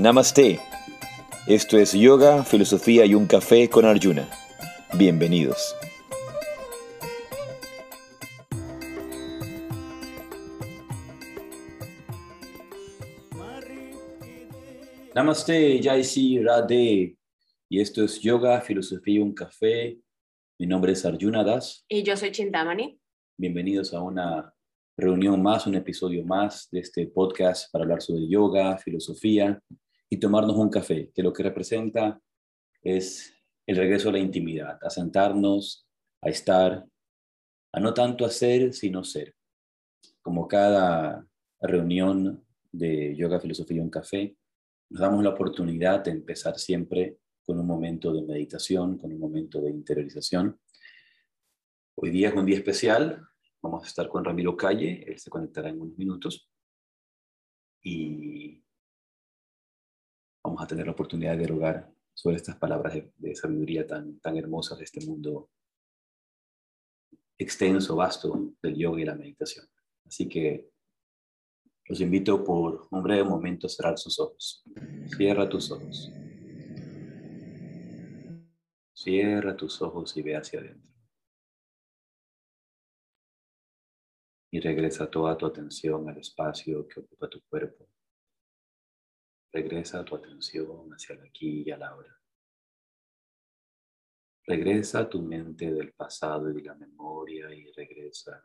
Namaste. Esto es Yoga, Filosofía y un Café con Arjuna. Bienvenidos. Namaste, Jaisi Radhe. Y esto es Yoga, Filosofía y un Café. Mi nombre es Arjuna Das. Y yo soy Chintamani. Bienvenidos a una reunión más, un episodio más de este podcast para hablar sobre yoga, filosofía y tomarnos un café, que lo que representa es el regreso a la intimidad, a sentarnos, a estar, a no tanto hacer, sino ser. Como cada reunión de yoga, filosofía y un café, nos damos la oportunidad de empezar siempre con un momento de meditación, con un momento de interiorización. Hoy día es un día especial, Vamos a estar con Ramiro Calle, él se conectará en unos minutos. Y vamos a tener la oportunidad de dialogar sobre estas palabras de, sabiduría tan, tan hermosas de este mundo extenso, vasto del yoga y la meditación. Así que los invito por un breve momento a cerrar sus ojos. Cierra tus ojos. Cierra tus ojos y ve hacia adentro. y regresa toda tu atención al espacio que ocupa tu cuerpo. Regresa tu atención hacia el aquí y la hora. Regresa tu mente del pasado y la memoria y regresa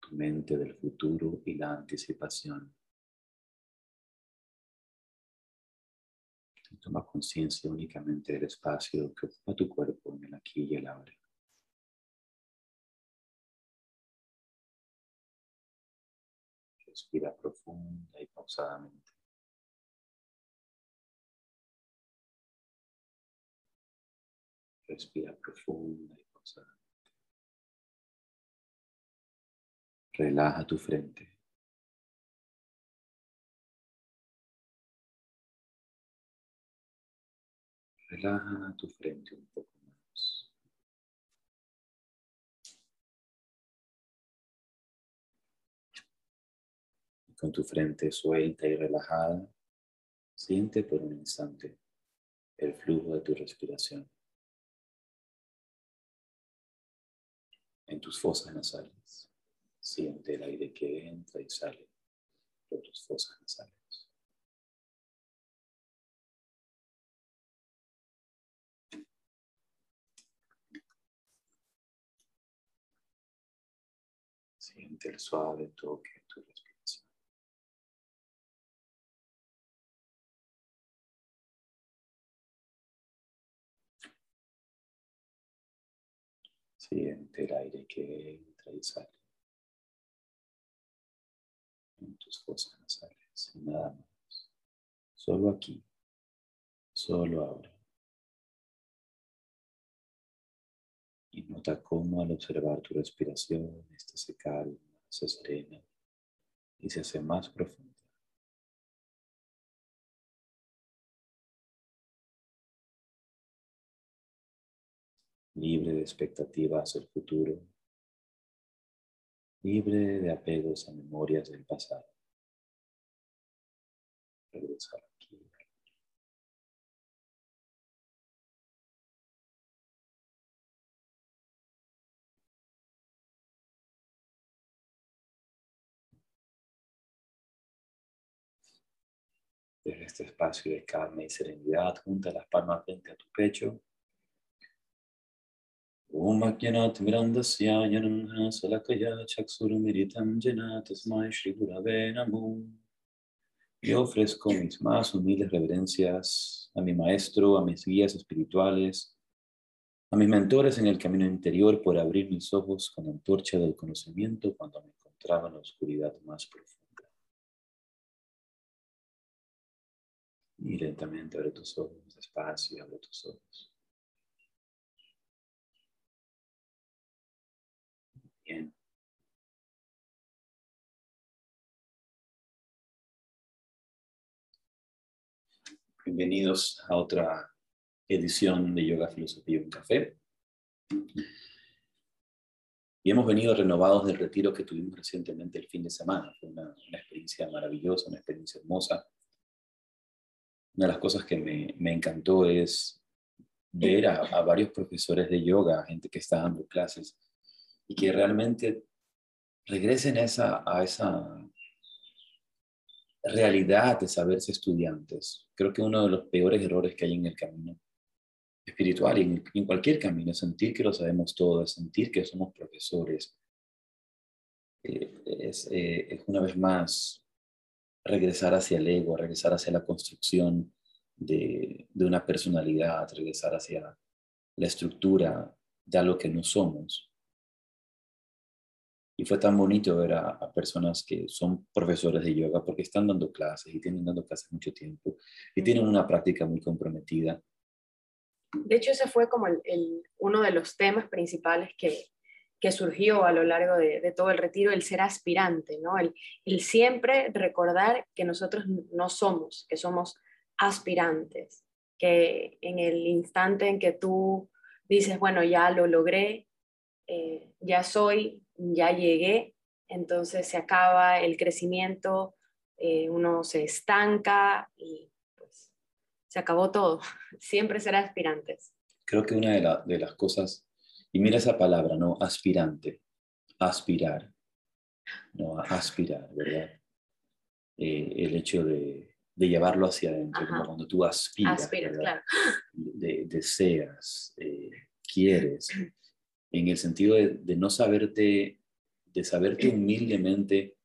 tu mente del futuro y la anticipación. toma conciencia únicamente del espacio que ocupa tu cuerpo en el aquí y el ahora. Respira profunda y pausadamente. Respira profunda y pausadamente. Relaja tu frente. Relaja tu frente un poco. con tu frente suelta y relajada, siente por un instante el flujo de tu respiración en tus fosas nasales. Siente el aire que entra y sale por tus fosas nasales. Siente el suave toque Siente el aire que entra y sale en tus fosas nasales nada más. Solo aquí, solo ahora. Y nota cómo al observar tu respiración, esta se calma, se serena y se hace más profunda. Libre de expectativas del futuro, libre de apegos a memorias del pasado. Regresar aquí. Desde este espacio de calma y serenidad, junta las palmas frente a tu pecho ॐ अज्ञनातिमिरन्दस्य जनः सलकया चक्षुरुमिलितं जना तस्मै श्रीगुरवे नमो Yo ofrezco mis más humildes reverencias a mi maestro, a mis guías espirituales, a mis mentores en el camino interior por abrir mis ojos con la antorcha del conocimiento cuando me encontraba en la oscuridad más profunda. Y lentamente abre tus ojos, despacio, abre tus ojos. Bienvenidos a otra edición de Yoga, Filosofía y un Café. Y hemos venido renovados del retiro que tuvimos recientemente el fin de semana. Fue una, experiencia maravillosa, una experiencia hermosa. una de las cosas que me, encantó es ver a, a, varios profesores de yoga, gente que está dando clases, y que realmente regresen esa, a esa realidad de saberse estudiantes. Creo que uno de los peores errores que hay en el camino espiritual y en, cualquier camino, sentir que lo sabemos todo, sentir que somos profesores, eh, es, eh, es, una vez más regresar hacia el ego, regresar hacia la construcción de, de una personalidad, regresar hacia la estructura de algo que no somos. Y fue tan bonito ver a, personas que son profesores de yoga porque están dando clases y tienen dando clases mucho tiempo y tienen una práctica muy comprometida. De hecho, ese fue como el, uno de los temas principales que, que surgió a lo largo de, de, todo el retiro, el ser aspirante, ¿no? El, el siempre recordar que nosotros no somos, que somos aspirantes, que en el instante en que tú dices, bueno, ya lo logré, eh, ya soy, ya llegué, entonces se acaba el crecimiento, eh, uno se estanca y pues se acabó todo. Siempre será aspirantes. Creo que una de, de las cosas, y mira esa palabra, ¿no? Aspirante, aspirar, no aspirar, ¿verdad? Eh, el hecho de, de, llevarlo hacia adentro, como cuando tú aspiras, aspiras claro. de, deseas, quieres, en el sentido de, no saberte, de saberte humildemente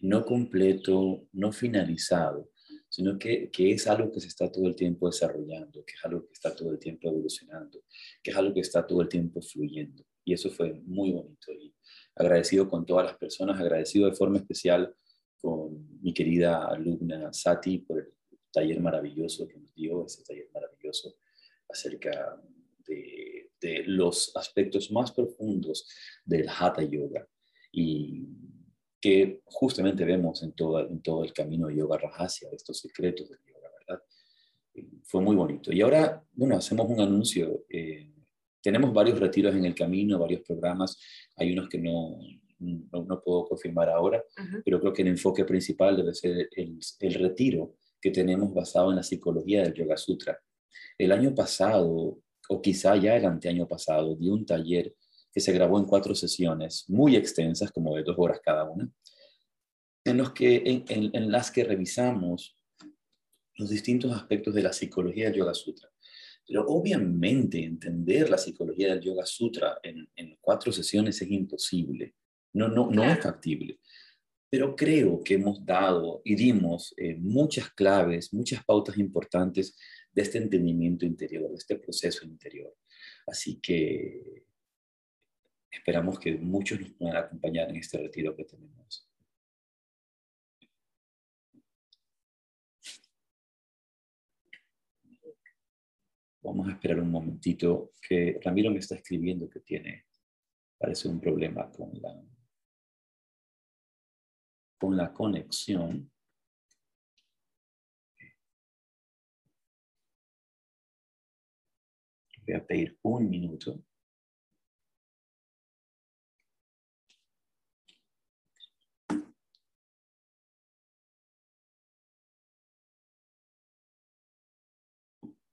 no completo, no finalizado, sino que, que, es algo que se está todo el tiempo desarrollando, que es algo que está todo el tiempo evolucionando, que es algo que está todo el tiempo fluyendo. Y eso fue muy bonito. Y agradecido con todas las personas, agradecido de forma especial con mi querida alumna Sati por el taller maravilloso que nos dio, ese taller maravilloso acerca de de los aspectos más profundos del Hatha Yoga y que justamente vemos en todo, en todo el camino de Yoga Rajasya, estos secretos del yoga, ¿verdad? Fue muy bonito. Y ahora, bueno, hacemos un anuncio. Eh, tenemos varios retiros en el camino, varios programas. Hay unos que no, no, puedo confirmar ahora, pero creo que el enfoque principal debe ser el, el retiro que tenemos basado en la psicología del Yoga Sutra. El año pasado o quizá ya el anteaño pasado, di un taller que se grabó en cuatro sesiones muy extensas, como de dos horas cada una, en, los que, en, las que revisamos los distintos aspectos de la psicología del Yoga Sutra. Pero obviamente entender la psicología del Yoga Sutra en, cuatro sesiones es imposible, no, no, no es factible. Pero creo que hemos dado y dimos eh, muchas claves, muchas pautas importantes de este entendimiento interior, de este proceso interior. Así que esperamos que muchos nos puedan acompañar en este retiro que tenemos. Vamos a esperar un momentito que Ramiro me está escribiendo que tiene, parece un problema con la, con la conexión. Voy a pedir un minuto.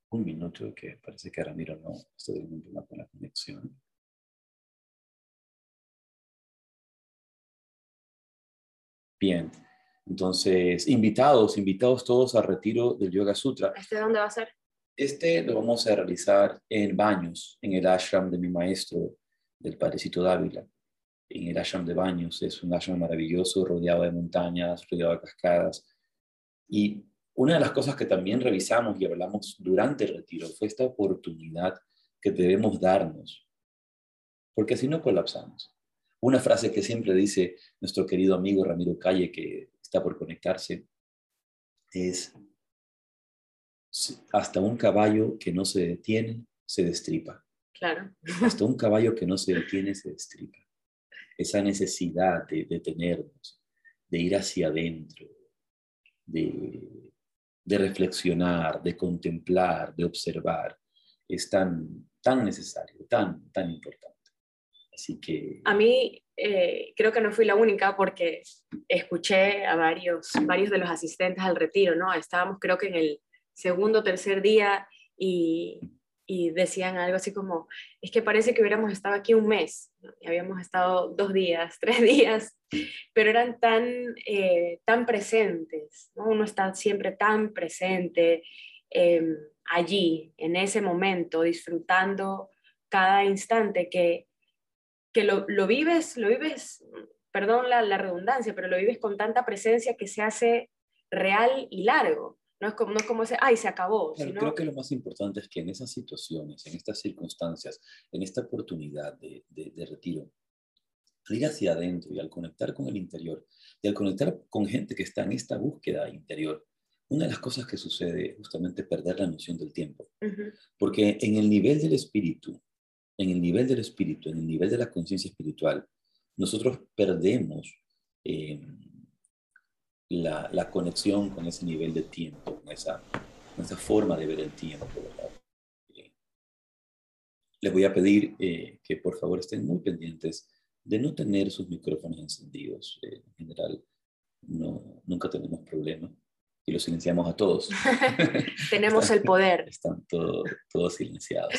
Un minuto que parece que Ramiro no está teniendo un problema con la conexión. Bien, entonces, invitados, invitados todos al retiro del Yoga Sutra. ¿Este dónde va a ser? Este lo vamos a realizar en Baños, en el ashram de mi maestro, del Padrecito Dávila. En el ashram de Baños, es un ashram maravilloso, rodeado de montañas, rodeado de cascadas. Y una de las cosas que también revisamos y hablamos durante el retiro fue esta oportunidad que debemos darnos, porque si no colapsamos. Una frase que siempre dice nuestro querido amigo Ramiro Calle, que está por conectarse, es hasta un caballo que no se detiene, se destripa. Claro. Hasta un caballo que no se detiene, se destripa. Esa necesidad de detenernos, de ir hacia adentro, de, de reflexionar, de contemplar, de observar, es tan, tan necesario, tan, tan importante. Así que... A mí eh, creo que no fui la única porque escuché a varios, varios de los asistentes al retiro, ¿no? Estábamos creo que en el segundo, tercer día y, y decían algo así como, es que parece que hubiéramos estado aquí un mes, y habíamos estado dos días, tres días, pero eran tan, eh, tan presentes, ¿no? uno está siempre tan presente em, allí, en ese momento, disfrutando cada instante que, que lo, lo vives, lo vives, perdón la, la redundancia, pero lo vives con tanta presencia que se hace real y largo. No es como, no como ese, ay, se acabó. Creo que lo más importante es que en esas situaciones, en estas circunstancias, en esta oportunidad de, de, retiro, ir hacia adentro y al conectar con el interior y al conectar con gente que está en esta búsqueda interior, una de las cosas que sucede es justamente perder la noción del tiempo. Porque en el nivel del espíritu, en el nivel del espíritu, en el nivel de la conciencia espiritual, nosotros perdemos eh, la, la, conexión con ese nivel de tiempo, con esa, esa forma de ver el tiempo. Eh, les voy a pedir eh, que por favor estén muy pendientes de no tener sus micrófonos encendidos. Eh, en general, no, nunca tenemos problemas y los silenciamos a todos. tenemos el poder. Están todos silenciados.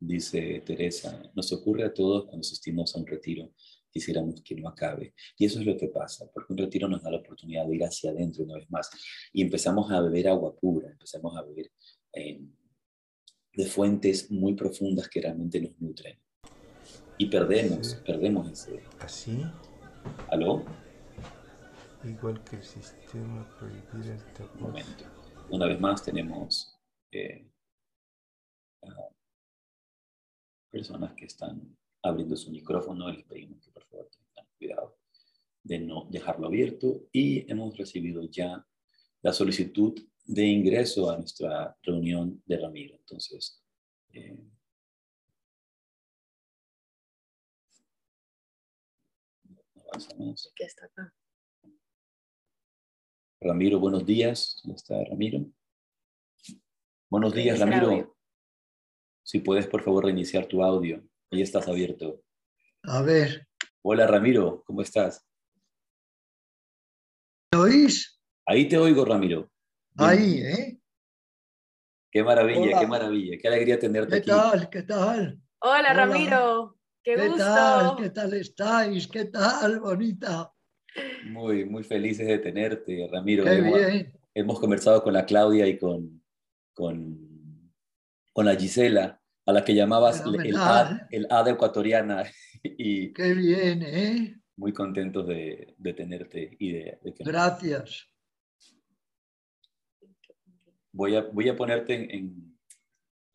dice Teresa, nos ocurre a todos cuando asistimos a un retiro quisiéramos que no acabe. Y eso es lo que pasa, porque un retiro nos da la oportunidad de ir hacia adentro una vez más y empezamos a beber agua pura, empezamos a beber eh, de fuentes muy profundas que realmente nos nutren. Y perdemos, perdemos ese. ¿Así? ¿Aló? Igual que el sistema prohibir el Un momento. Una vez más tenemos eh, personas que están abriendo su micrófono, les pedimos que por favor tengan cuidado de no dejarlo abierto y hemos recibido ya la solicitud de ingreso a nuestra reunión de Ramiro. Entonces, eh, ¿Qué está acá? Ramiro, buenos días. ¿Cómo está Ramiro? Buenos días, Ramiro. Si puedes, por favor, reiniciar tu audio. Ahí estás abierto. A ver. Hola Ramiro, ¿cómo estás? ¿Me oís? Ahí te oigo, Ramiro. Ahí, ¿eh? Qué maravilla, qué maravilla. Qué alegría tenerte aquí. ¿Qué tal? ¿Qué tal? Hola, Ramiro. Qué, ¿Qué gusto. tal? ¿Qué tal estáis? ¿Qué tal, bonita? Muy, muy felices de tenerte, Ramiro. Qué hemos, bien. hemos conversado con la Claudia y con, con, con la Gisela a la que llamabas el A, el A de ecuatoriana. Y Qué bien, ¿eh? Muy contentos de, de tenerte y de, de que Gracias. Voy a, voy a ponerte en,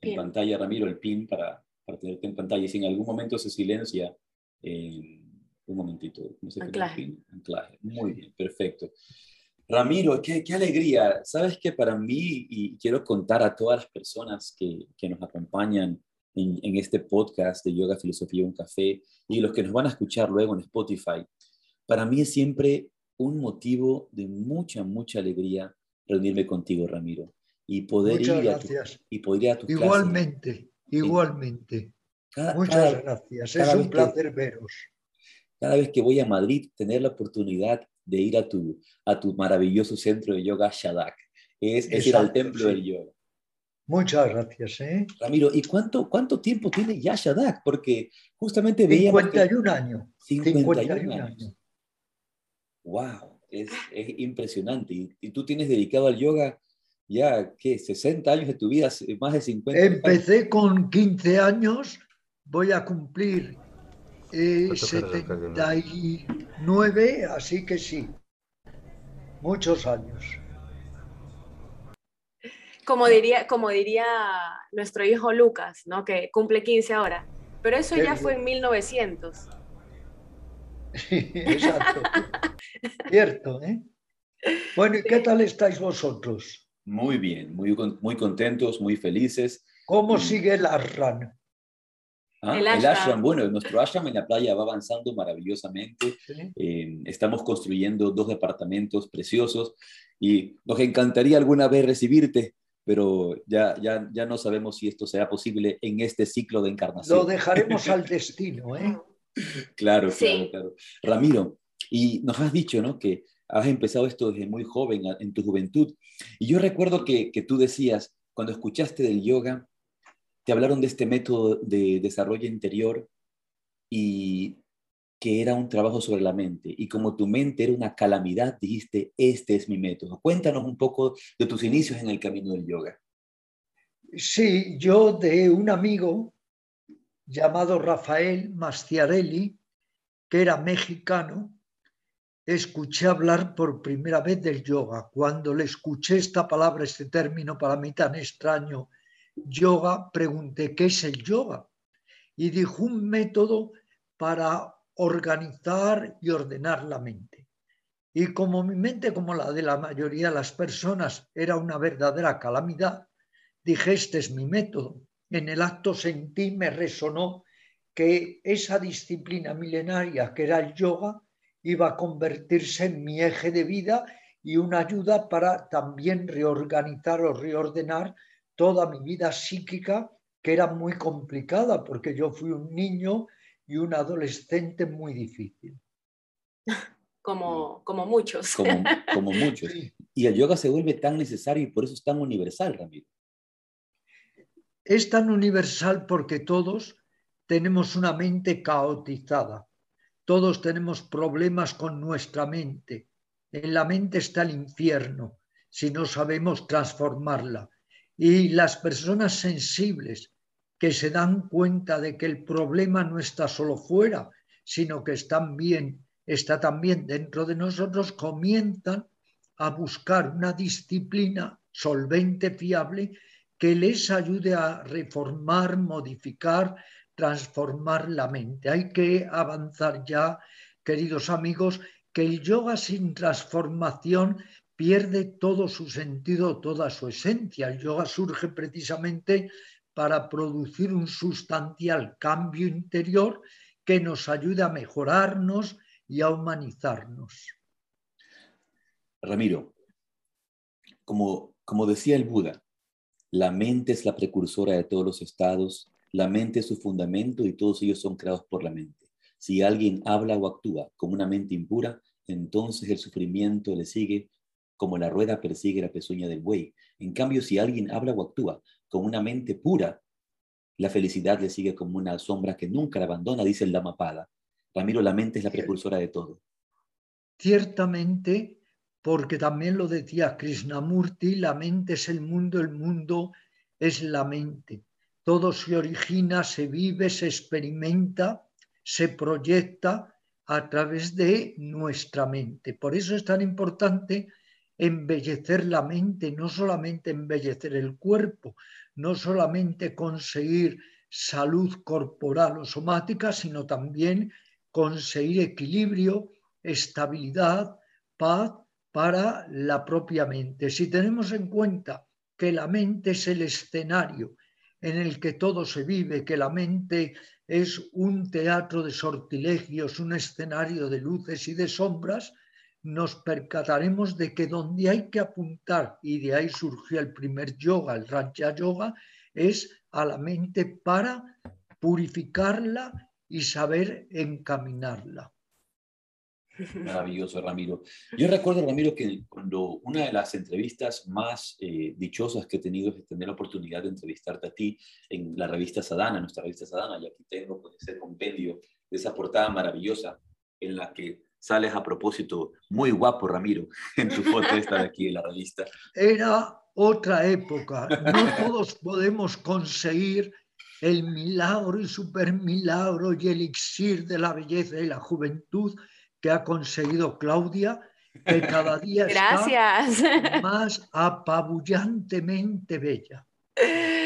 en, pantalla, Ramiro, el pin para, para, tenerte en pantalla. Y si en algún momento se silencia, eh, un momentito. No sé Anclaje. Pin, anclaje. Muy bien, perfecto. Ramiro, qué, qué, alegría. Sabes que para mí, y quiero contar a todas las personas que, que nos acompañan en, en, este podcast de Yoga, Filosofía, Un Café, y los que nos van a escuchar luego en Spotify, para mí es siempre un motivo de mucha, mucha alegría reunirme contigo, Ramiro, y poder, Muchas ir, gracias. A tu, y poder ir a tu Igualmente, clase. igualmente. Cada, Muchas cada, gracias. cada es un placer que, veros. Cada vez que voy a Madrid, tener la oportunidad de ir a tu, a tu maravilloso centro de yoga Shadak. Es, es ir al templo sí. del yoga. Muchas gracias. ¿eh? Ramiro, ¿y cuánto, cuánto tiempo tiene ya Shadak? Porque justamente 51 años. 51, 51 años. años. ¡Wow! Es, es impresionante. Y, y, tú tienes dedicado al yoga ya, ¿qué? 60 años de tu vida, más de 50. Empecé años. con 15 años, voy a cumplir eh, 79, así que sí, muchos años. Como diría, como diría nuestro hijo Lucas, ¿no? que cumple 15 ahora, pero eso ya fue en 1900. Exacto. Cierto, ¿eh? Bueno, ¿y qué tal estáis vosotros? Muy bien, muy, muy contentos, muy felices. ¿Cómo sigue el Arran? ¿Ah? El, ashram. el, ashram. bueno, nuestro ashram en la playa va avanzando maravillosamente. ¿Sí? Eh, estamos construyendo dos departamentos preciosos y nos encantaría alguna vez recibirte, pero ya, ya, ya no sabemos si esto será posible en este ciclo de encarnación. Lo dejaremos al destino, ¿eh? Claro, sí. claro, claro. Ramiro, y nos has dicho, ¿no? Que has empezado esto desde muy joven, en tu juventud. Y yo recuerdo que, que tú decías, cuando escuchaste del yoga, te hablaron de este método de desarrollo interior y que era un trabajo sobre la mente. Y como tu mente era una calamidad, dijiste, este es mi método. Cuéntanos un poco de tus inicios en el camino del yoga. Sí, yo de un amigo llamado Rafael Mastiarelli, que era mexicano, escuché hablar por primera vez del yoga. Cuando le escuché esta palabra, este término para mí tan extraño, yoga, pregunté, ¿qué es el yoga? Y dijo un método para organizar y ordenar la mente. Y como mi mente, como la de la mayoría de las personas, era una verdadera calamidad, dije, este es mi método. En el acto sentí, me resonó que esa disciplina milenaria que era el yoga iba a convertirse en mi eje de vida y una ayuda para también reorganizar o reordenar toda mi vida psíquica, que era muy complicada, porque yo fui un niño y un adolescente muy difícil. Como, como muchos. Como, como muchos. Y el yoga se vuelve tan necesario y por eso es tan universal, Ramiro. Es tan universal porque todos tenemos una mente caotizada. Todos tenemos problemas con nuestra mente. En la mente está el infierno si no sabemos transformarla. Y las personas sensibles que se dan cuenta de que el problema no está solo fuera, sino que están bien, está también dentro de nosotros, comienzan a buscar una disciplina solvente, fiable, que les ayude a reformar, modificar, transformar la mente. Hay que avanzar ya, queridos amigos, que el yoga sin transformación pierde todo su sentido, toda su esencia. El yoga surge precisamente para producir un sustancial cambio interior que nos ayude a mejorarnos y a humanizarnos. Ramiro, como, como decía el Buda, la mente es la precursora de todos los estados, la mente es su fundamento y todos ellos son creados por la mente. Si alguien habla o actúa como una mente impura, entonces el sufrimiento le sigue como la rueda persigue la pezuña del buey. En cambio, si alguien habla o actúa con una mente pura, la felicidad le sigue como una sombra que nunca la abandona, dice el Dhammapada. Ramiro, la mente es la precursora de todo. Ciertamente, porque también lo decía Krishnamurti, la mente es el mundo, el mundo es la mente. Todo se origina, se vive, se experimenta, se proyecta a través de nuestra mente. Por eso es tan importante embellecer la mente, no solamente embellecer el cuerpo, no solamente conseguir salud corporal o somática, sino también conseguir equilibrio, estabilidad, paz para la propia mente. Si tenemos en cuenta que la mente es el escenario en el que todo se vive, que la mente es un teatro de sortilegios, un escenario de luces y de sombras, nos percataremos de que donde hay que apuntar, y de ahí surgió el primer yoga, el Raja Yoga, es a la mente para purificarla y saber encaminarla. Maravilloso, Ramiro. Yo recuerdo, Ramiro, que cuando una de las entrevistas más eh, dichosas que he tenido es tener la oportunidad de entrevistarte a ti en la revista Sadana, nuestra revista Sadana, y aquí tengo pues, ese compendio de esa portada maravillosa en la que sales a propósito muy guapo, Ramiro, en tu foto esta de aquí en la revista. Era otra época. No todos podemos conseguir el milagro y supermilagro y el elixir de la belleza y la juventud que ha conseguido Claudia, que cada día está más apabullantemente bella.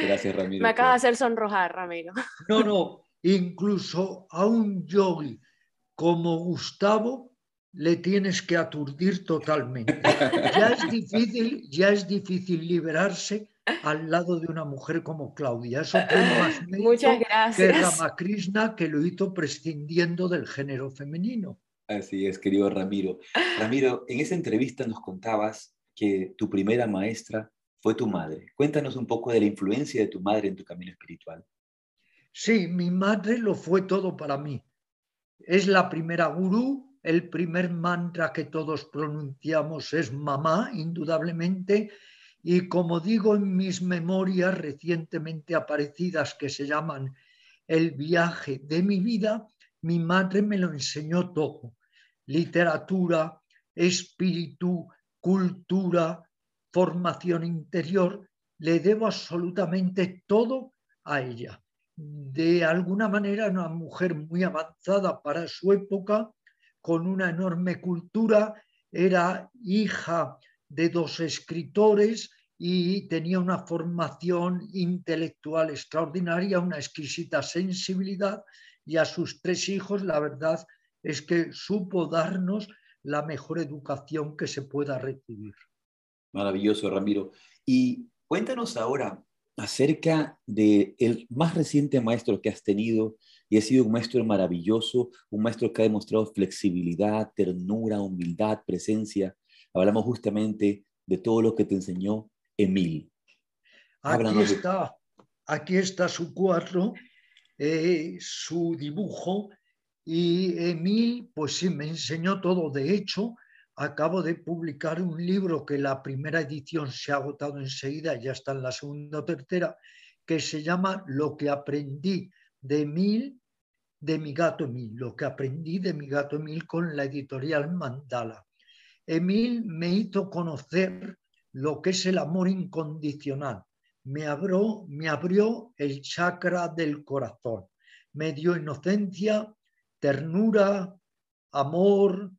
Gracias, Ramiro. Me acaba de hacer sonrojar, Ramiro. No, no, incluso a un yogi como Gustavo le tienes que aturdir totalmente. Ya es difícil, ya es difícil liberarse al lado de una mujer como Claudia. Eso tiene más Muchas gracias. que Ramakrishna que lo hizo prescindiendo del género femenino. Así es, querido Ramiro. Ramiro, en esa entrevista nos contabas que tu primera maestra fue tu madre. Cuéntanos un poco de la influencia de tu madre en tu camino espiritual. Sí, mi madre lo fue todo para mí es la primera gurú El primer mantra que todos pronunciamos es mamá, indudablemente, y como digo en mis memorias recientemente aparecidas que se llaman El viaje de mi vida, mi madre me lo enseñó todo. Literatura, espíritu, cultura, formación interior, le debo absolutamente todo a ella. De alguna manera, una mujer muy avanzada para su época, con una enorme cultura, era hija de dos escritores y tenía una formación intelectual extraordinaria, una exquisita sensibilidad y a sus tres hijos la verdad es que supo darnos la mejor educación que se pueda recibir. Maravilloso, Ramiro. Y cuéntanos ahora acerca del el más reciente maestro que has tenido y ha sido un maestro maravilloso, un maestro que ha demostrado flexibilidad, ternura, humildad, presencia. Hablamos justamente de todo lo que te enseñó Emil. Aquí está, aquí está su cuadro, eh, su dibujo, y Emil, pues sí, me enseñó todo. De hecho, acabo de publicar un libro que la primera edición se ha agotado enseguida, ya está en la segunda o tercera, que se llama Lo que aprendí de Emil, de mi gato Emil, lo que aprendí de mi gato Emil con la editorial Mandala. Emil me hizo conocer lo que es el amor incondicional. Me abrió, me abrió el chakra del corazón. Me dio inocencia, ternura, amor,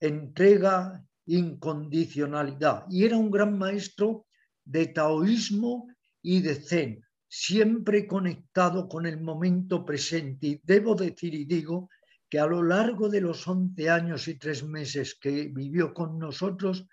entrega, incondicionalidad. Y era un gran maestro de taoísmo y de zen, siempre conectado con el momento presente. Y debo decir y digo que a lo largo de los 11 años y tres meses que vivió con nosotros,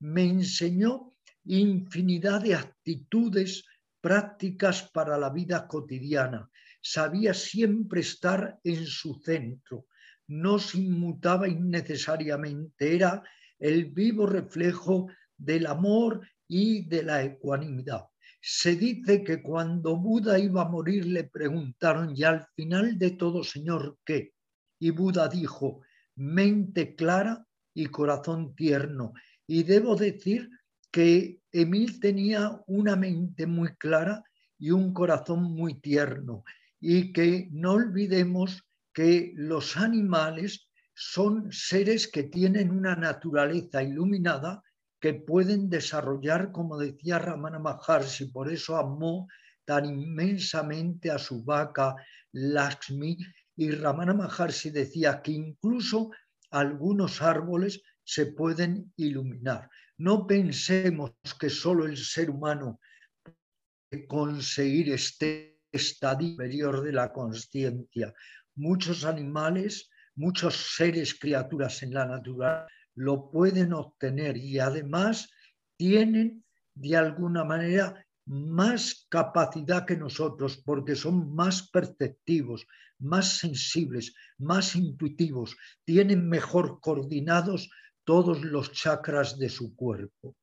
me enseñó infinidad de actitudes prácticas para la vida cotidiana. Sabía siempre estar en su centro, no se inmutaba innecesariamente, era el vivo reflejo del amor y de la ecuanimidad. Se dice que cuando Buda iba a morir le preguntaron, y al final de todo, Señor, ¿qué? Y Buda dijo, mente clara y corazón tierno. Y debo decir que Emil tenía una mente muy clara y un corazón muy tierno y que no olvidemos que los animales son seres que tienen una naturaleza iluminada que pueden desarrollar, como decía Ramana Maharshi, por eso amó tan inmensamente a su vaca Lakshmi, y Ramana Maharshi decía que incluso algunos árboles se pueden iluminar. No pensemos que solo el ser humano puede conseguir este estadio superior de la conciencia. Muchos animales, muchos seres, criaturas en la naturaleza lo pueden obtener y además tienen de alguna manera más capacidad que nosotros porque son más perceptivos, más sensibles, más intuitivos, tienen mejor coordinados todos los chakras de su cuerpo.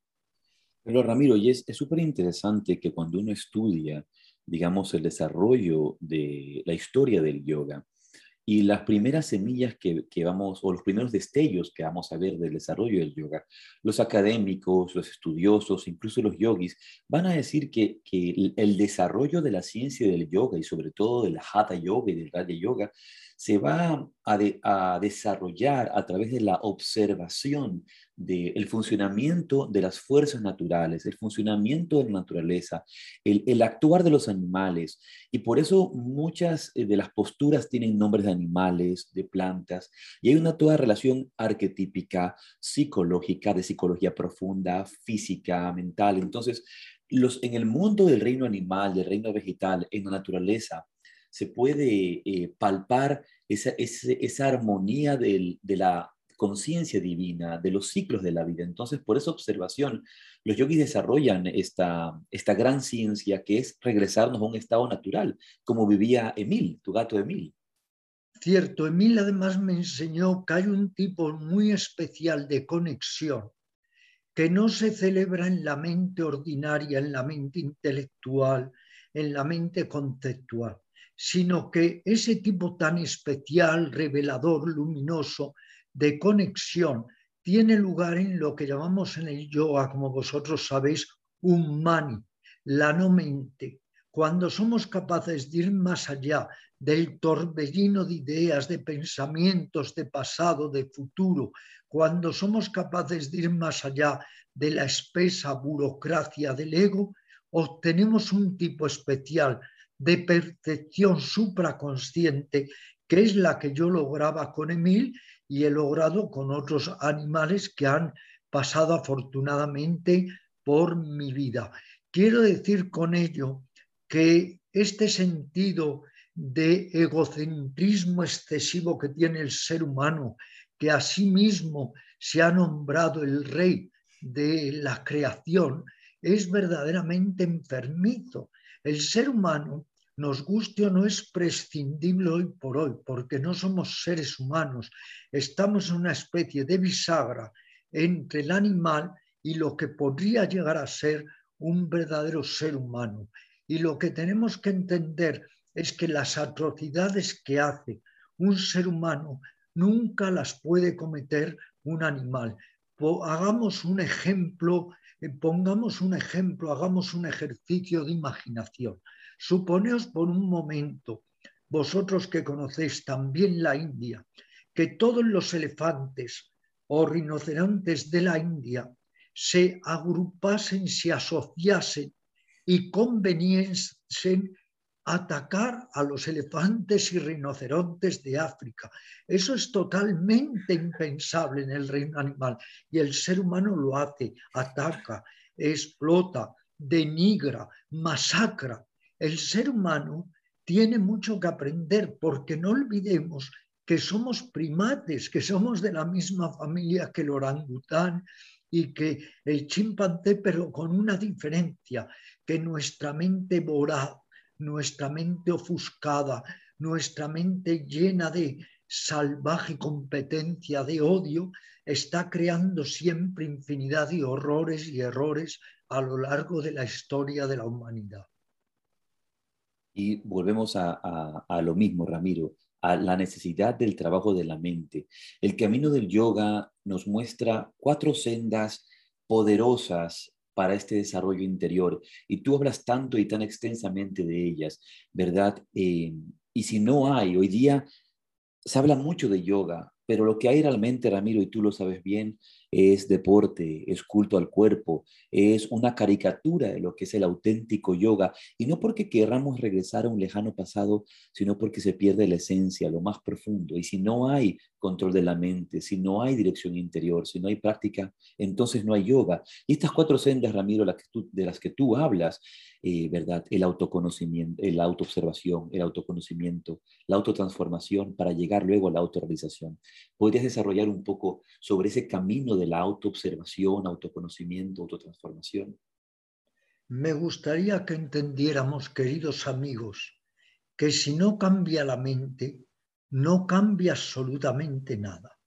Pero Ramiro, y es súper interesante que cuando uno estudia, digamos, el desarrollo de la historia del yoga, y las primeras semillas que, que, vamos, o los primeros destellos que vamos a ver del desarrollo del yoga, los académicos, los estudiosos, incluso los yogis, van a decir que, que el desarrollo de la ciencia del yoga y sobre todo del hatha yoga y del raja yoga se va a, desarrollar a través de la observación del funcionamiento de las fuerzas naturales, el funcionamiento de la naturaleza, el, actuar de los animales. Y por eso muchas eh, de las posturas tienen nombres de animales, de plantas, y hay una toda relación arquetípica, psicológica, de psicología profunda, física, mental. Entonces, los, en el mundo del reino animal, del reino vegetal, en la naturaleza, se puede eh, palpar esa, esa, armonía de la conciencia divina, de los ciclos de la vida. Entonces, por esa observación, los yogis desarrollan esta, esta gran ciencia que es regresarnos a un estado natural, como vivía Emil, tu gato Emil. Cierto, Emil además me enseñó que hay un tipo muy especial de conexión que no se celebra en la mente ordinaria, en la mente intelectual, en la mente conceptual, sino que ese tipo tan especial, revelador, luminoso, de conexión tiene lugar en lo que llamamos en el yoga, como vosotros sabéis, un mani, la no mente. Cuando somos capaces de ir más allá del torbellino de ideas, de pensamientos, de pasado, de futuro, cuando somos capaces de ir más allá de la espesa burocracia del ego, obtenemos un tipo especial de percepción supraconsciente, que es la que yo lograba con Emil y he logrado con otros animales que han pasado afortunadamente por mi vida. Quiero decir con ello que este sentido de egocentrismo excesivo que tiene el ser humano, que a sí mismo se ha nombrado el rey de la creación, es verdaderamente enfermizo. El ser humano, nos guste o no, es prescindible hoy por hoy, porque no somos seres humanos. Estamos en una especie de bisagra entre el animal y lo que podría llegar a ser un verdadero ser humano. Y lo que tenemos que entender es que las atrocidades que hace un ser humano nunca las puede cometer un animal. Hagamos un ejemplo, pongamos un ejemplo, hagamos un ejercicio de imaginación. Suponeos por un momento, vosotros que conocéis también la India, que todos los elefantes o rinocerontes de la India se agrupasen, se asociasen y conveniesen atacar a los elefantes y rinocerontes de África. Eso es totalmente impensable en el reino animal y el ser humano lo hace, ataca, explota, denigra, masacra. El ser humano tiene mucho que aprender porque no olvidemos que somos primates, que somos de la misma familia que el orangután y que el chimpancé, pero con una diferencia, que nuestra mente voraz nuestra mente ofuscada, nuestra mente llena de salvaje competencia, de odio, está creando siempre infinidad de horrores y errores a lo largo de la historia de la humanidad. Y volvemos a, lo mismo, Ramiro, a la necesidad del trabajo de la mente. El camino del yoga nos muestra cuatro sendas poderosas para este desarrollo interior. Y tú hablas tanto y tan extensamente de ellas, ¿verdad? Eh, y si no hay, hoy día se habla mucho de yoga, pero lo que hay realmente, Ramiro, y tú lo sabes bien, es deporte, es culto al cuerpo, es una caricatura de lo que es el auténtico yoga. Y no porque querramos regresar a un lejano pasado, sino porque se pierde la esencia, lo más profundo. Y si no hay control de la mente, si no hay dirección interior, si no hay práctica, entonces no hay yoga. Y estas cuatro sendas, Ramiro, de las que tú hablas, eh, ¿verdad? El autoconocimiento, la autoobservación, el autoconocimiento, la autotransformación para llegar luego a la autorrealización. ¿Podrías desarrollar un poco sobre ese camino de la autoobservación, autoconocimiento, autotransformación? Me gustaría que entendiéramos, queridos amigos, que si no cambia la mente, no cambia absolutamente nada.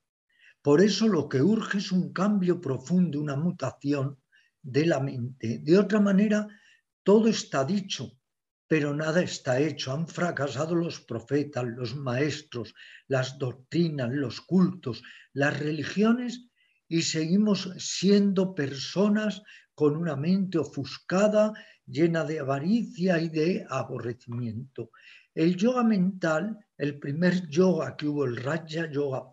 Por eso lo que urge es un cambio profundo, una mutación de la mente. De otra manera, todo está dicho, pero nada está hecho. Han fracasado los profetas, los maestros, las doctrinas, los cultos, las religiones y seguimos siendo personas con una mente ofuscada, llena de avaricia y de aborrecimiento. El yoga mental, el primer yoga que hubo, el Raja Yoga,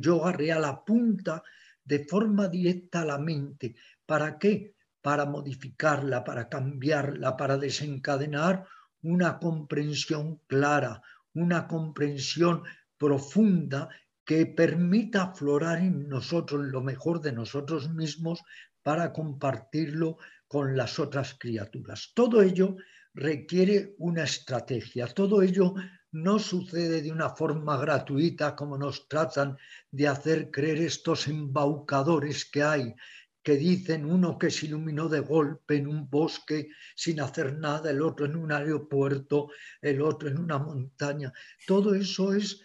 yoga real, apunta de forma directa a la mente. ¿Para qué? Para modificarla, para cambiarla, para desencadenar una comprensión clara, una comprensión profunda que permita aflorar en nosotros lo mejor de nosotros mismos para compartirlo con las otras criaturas. Todo ello requiere una estrategia, todo ello no sucede de una forma gratuita como nos tratan de hacer creer estos embaucadores que hay, que dicen uno que se iluminó de golpe en un bosque sin hacer nada, el otro en un aeropuerto, el otro en una montaña. Todo eso es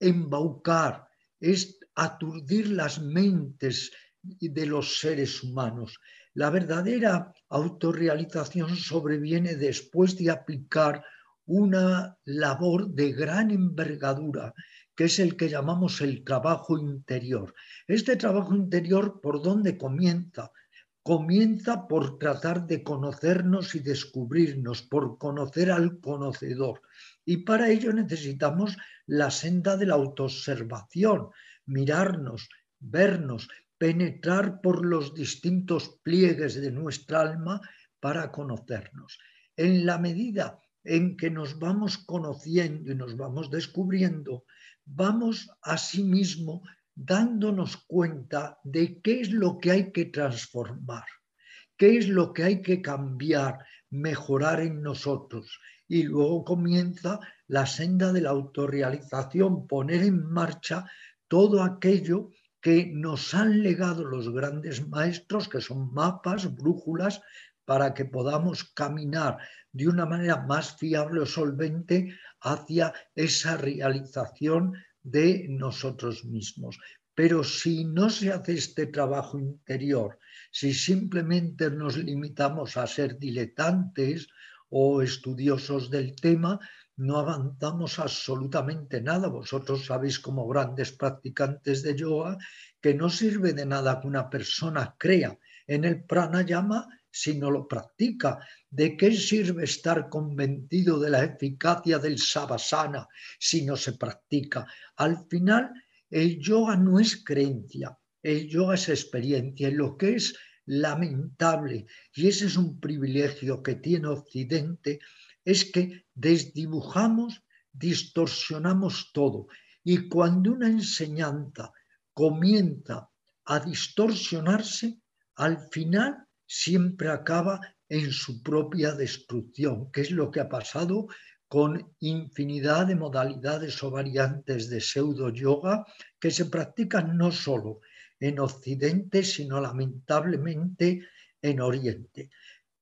embaucar, es aturdir las mentes de los seres humanos. La verdadera autorrealización sobreviene después de aplicar una labor de gran envergadura que es el que llamamos el trabajo interior. Este trabajo interior, ¿por dónde comienza? Comienza por tratar de conocernos y descubrirnos, por conocer al conocedor. Y para ello necesitamos la senda de la autoobservación, mirarnos, vernos, penetrar por los distintos pliegues de nuestra alma para conocernos. En la medida en que nos vamos conociendo y nos vamos descubriendo, vamos asimismo dándonos cuenta de qué es lo que hay que transformar, qué es lo que hay que cambiar, mejorar en nosotros. Y luego comienza la senda de la autorrealización, poner en marcha todo aquello que nos han legado los grandes maestros, que son mapas, brújulas, para que podamos caminar de una manera más fiable o solvente hacia esa realización de nosotros mismos. Pero si no se hace este trabajo interior, si simplemente nos limitamos a ser diletantes o estudiosos del tema, no avanzamos absolutamente nada. Vosotros sabéis como grandes practicantes de yoga que no sirve de nada que una persona crea en el pranayama si no lo practica. ¿De qué sirve estar convencido de la eficacia del savasana si no se practica? Al final, el yoga no es creencia, el yoga es experiencia. Y lo que es lamentable, y ese es un privilegio que tiene Occidente, es que desdibujamos, distorsionamos todo. Y cuando una enseñanza comienza a distorsionarse, al final siempre acaba en su propia destrucción, que es lo que ha pasado con infinidad de modalidades o variantes de pseudo yoga que se practican no solo en Occidente, sino lamentablemente en Oriente.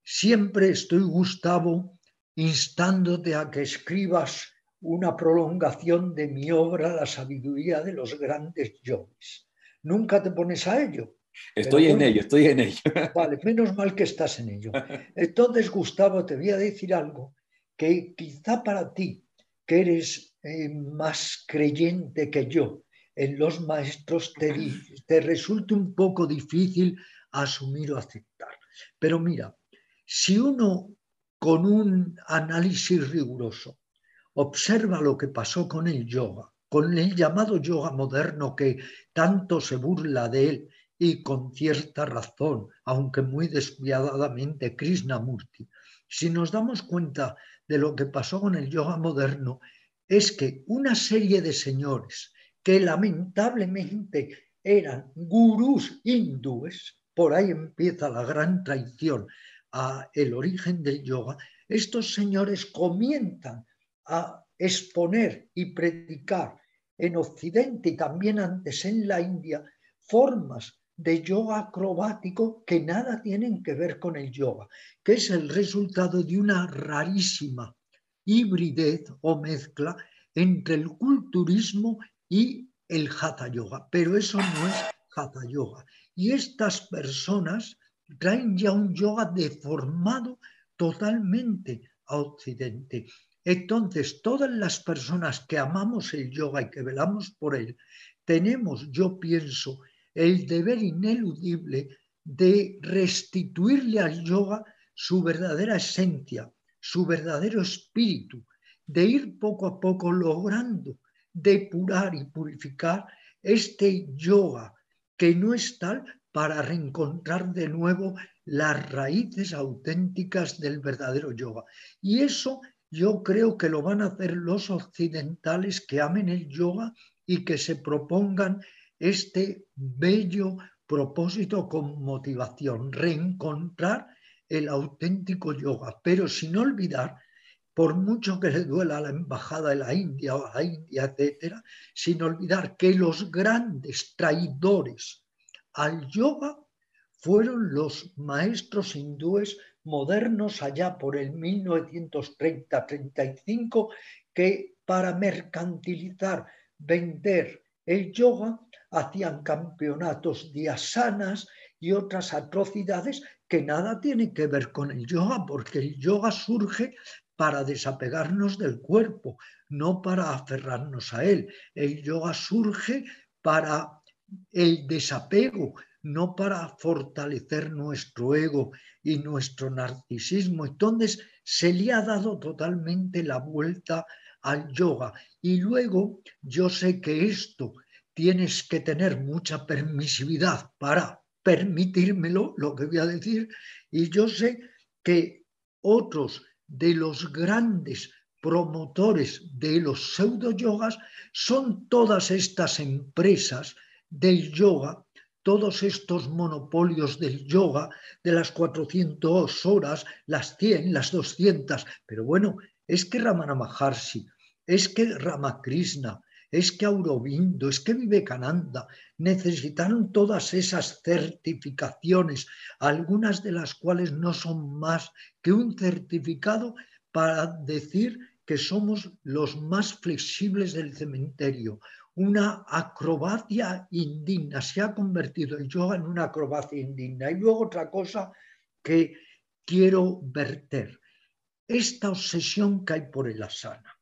Siempre estoy, Gustavo, instándote a que escribas una prolongación de mi obra, La sabiduría de los grandes yogis. Nunca te pones a ello. Estoy en ello, estoy en ello. Vale, menos mal que estás en ello. Entonces, Gustavo, te voy a decir algo que quizá para ti, que eres eh, más creyente que yo en los maestros, te, te resulte un poco difícil asumir o aceptar. Pero mira, si uno con un análisis riguroso observa lo que pasó con el yoga, con el llamado yoga moderno que tanto se burla de él y con cierta razón, aunque muy despiadadamente, Krishnamurti, si nos damos cuenta de lo que pasó con el yoga moderno, es que una serie de señores que lamentablemente eran gurús hindúes, por ahí empieza la gran traición a el origen del yoga, estos señores comienzan a exponer y predicar en Occidente y también antes en la India formas de yoga acrobático que nada tienen que ver con el yoga, que es el resultado de una rarísima hibridez o mezcla entre el culturismo y el hatha yoga, pero eso no es hatha yoga. Y estas personas traen ya un yoga deformado totalmente a Occidente. Entonces, todas las personas que amamos el yoga y que velamos por él, tenemos, yo pienso, el deber ineludible de restituirle al yoga su verdadera esencia, su verdadero espíritu, de ir poco a poco logrando depurar y purificar este yoga que no es tal para reencontrar de nuevo las raíces auténticas del verdadero yoga. Y eso yo creo que lo van a hacer los occidentales que amen el yoga y que se propongan este bello propósito con motivación, reencontrar el auténtico yoga, pero sin olvidar, por mucho que le duela a la embajada de la India o a la India, etcétera, sin olvidar que los grandes traidores al yoga fueron los maestros hindúes modernos allá por el 1930-35 que para mercantilizar, vender el yoga hacían campeonatos de asanas y otras atrocidades que nada tienen que ver con el yoga, porque el yoga surge para desapegarnos del cuerpo, no para aferrarnos a él. El yoga surge para el desapego, no para fortalecer nuestro ego y nuestro narcisismo. Entonces se le ha dado totalmente la vuelta al yoga. Y luego yo sé que esto tienes que tener mucha permisividad para permitírmelo, lo que voy a decir, y yo sé que otros de los grandes promotores de los pseudo yogas son todas estas empresas del yoga, todos estos monopolios del yoga, de las 400 horas, las 100, las 200. Pero bueno, es que Ramana Maharshi, es que Ramakrishna, es que Aurobindo, es que Vivekananda necesitaron todas esas certificaciones, algunas de las cuales no son más que un certificado para decir que somos los más flexibles del cementerio. Una acrobacia indigna, se ha convertido el yoga en una acrobacia indigna. Y luego otra cosa que quiero verter, esta obsesión que hay por el asana.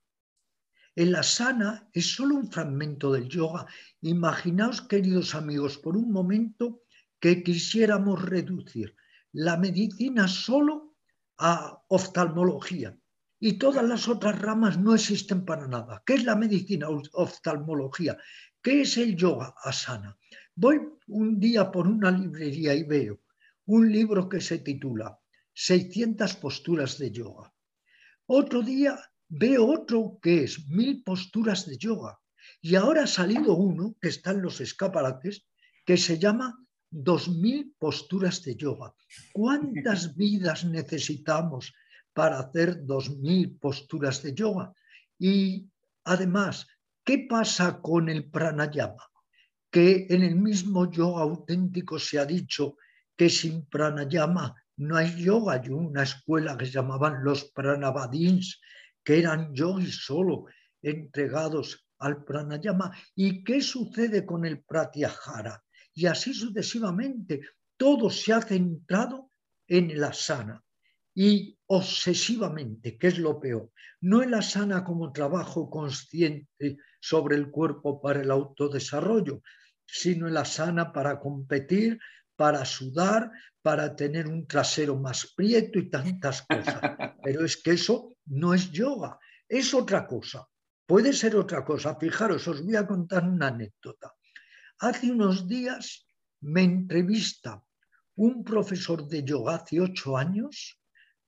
El asana es solo un fragmento del yoga. Imaginaos, queridos amigos, por un momento que quisiéramos reducir la medicina solo a oftalmología y todas las otras ramas no existen para nada. ¿Qué es la medicina oftalmología? ¿Qué es el yoga asana? Voy un día por una librería y veo un libro que se titula 600 posturas de yoga. Otro día veo otro que es mil posturas de yoga. Y ahora ha salido uno que está en los escaparates que se llama dos mil posturas de yoga. ¿Cuántas vidas necesitamos para hacer dos mil posturas de yoga? Y además, ¿qué pasa con el pranayama? Que en el mismo yoga auténtico se ha dicho que sin pranayama no hay yoga. Hay una escuela que se llamaban los pranavadins, que eran yogis solo entregados al pranayama. ¿Y qué sucede con el pratyahara? Y así sucesivamente, todo se ha centrado en el asana y obsesivamente, que es lo peor. No el asana como trabajo consciente sobre el cuerpo para el autodesarrollo, sino el asana para competir, para sudar, para tener un trasero más prieto y tantas cosas. Pero es que eso no es yoga, es otra cosa. Puede ser otra cosa. Fijaros, os voy a contar una anécdota. Hace unos días me entrevista un profesor de yoga hace ocho años,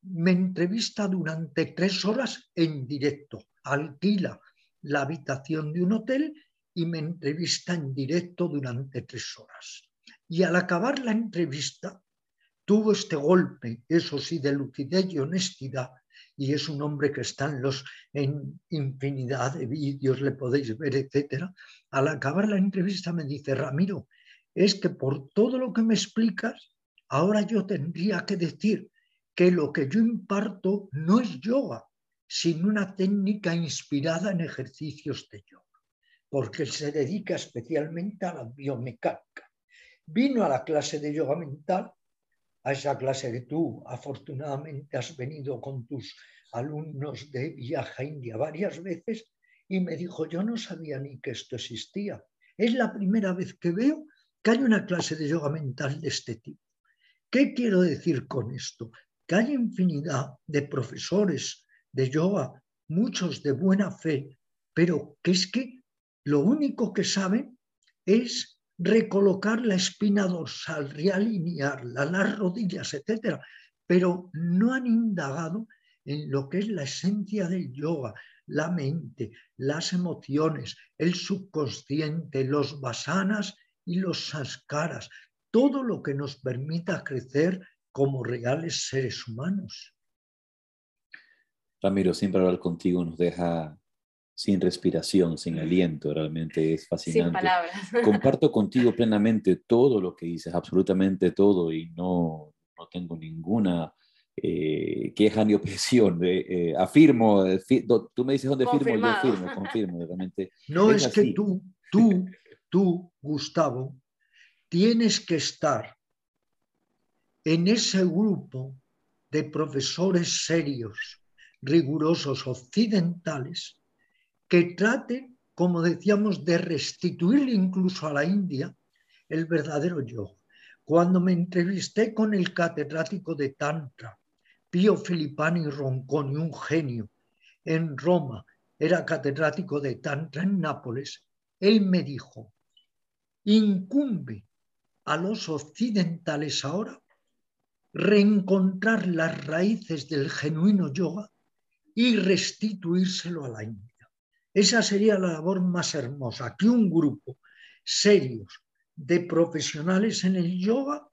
me entrevista durante tres horas en directo, alquila la habitación de un hotel y me entrevista en directo durante tres horas. Y al acabar la entrevista, tuvo este golpe, eso sí, de lucidez y honestidad, y es un hombre que está en, los, en infinidad de vídeos, le podéis ver, etc. Al acabar la entrevista me dice, Ramiro, es que por todo lo que me explicas, ahora yo tendría que decir que lo que yo imparto no es yoga, sino una técnica inspirada en ejercicios de yoga, porque se dedica especialmente a la biomecánica. Vino a la clase de yoga mental a esa clase que tú afortunadamente has venido con tus alumnos de viaje a India varias veces y me dijo, yo no sabía ni que esto existía. Es la primera vez que veo que hay una clase de yoga mental de este tipo. ¿Qué quiero decir con esto? Que hay infinidad de profesores de yoga, muchos de buena fe, pero que es que lo único que saben es recolocar la espina dorsal, realinearla, las rodillas, etc. Pero no han indagado en lo que es la esencia del yoga, la mente, las emociones, el subconsciente, los vasanas y los sanskaras, todo lo que nos permita crecer como reales seres humanos. Ramiro, siempre hablar contigo nos deja sin respiración, sin aliento, realmente es fascinante. Sin palabras. Comparto contigo plenamente todo lo que dices, absolutamente todo, y no, no tengo ninguna eh, queja ni objeción. Eh, afirmo, tú me dices dónde firmo, yo firmo, confirmo, realmente. No es, que tú, tú, tú, Gustavo, tienes que estar en ese grupo de profesores serios, rigurosos occidentales que traten, como decíamos, de restituir incluso a la India el verdadero yoga. Cuando me entrevisté con el catedrático de Tantra, Pío Filippani Ronconi, un genio, en Roma, era catedrático de Tantra en Nápoles, él me dijo, incumbe a los occidentales ahora reencontrar las raíces del genuino yoga y restituírselo a la India. Esa sería la labor más hermosa, que un grupo serios de profesionales en el yoga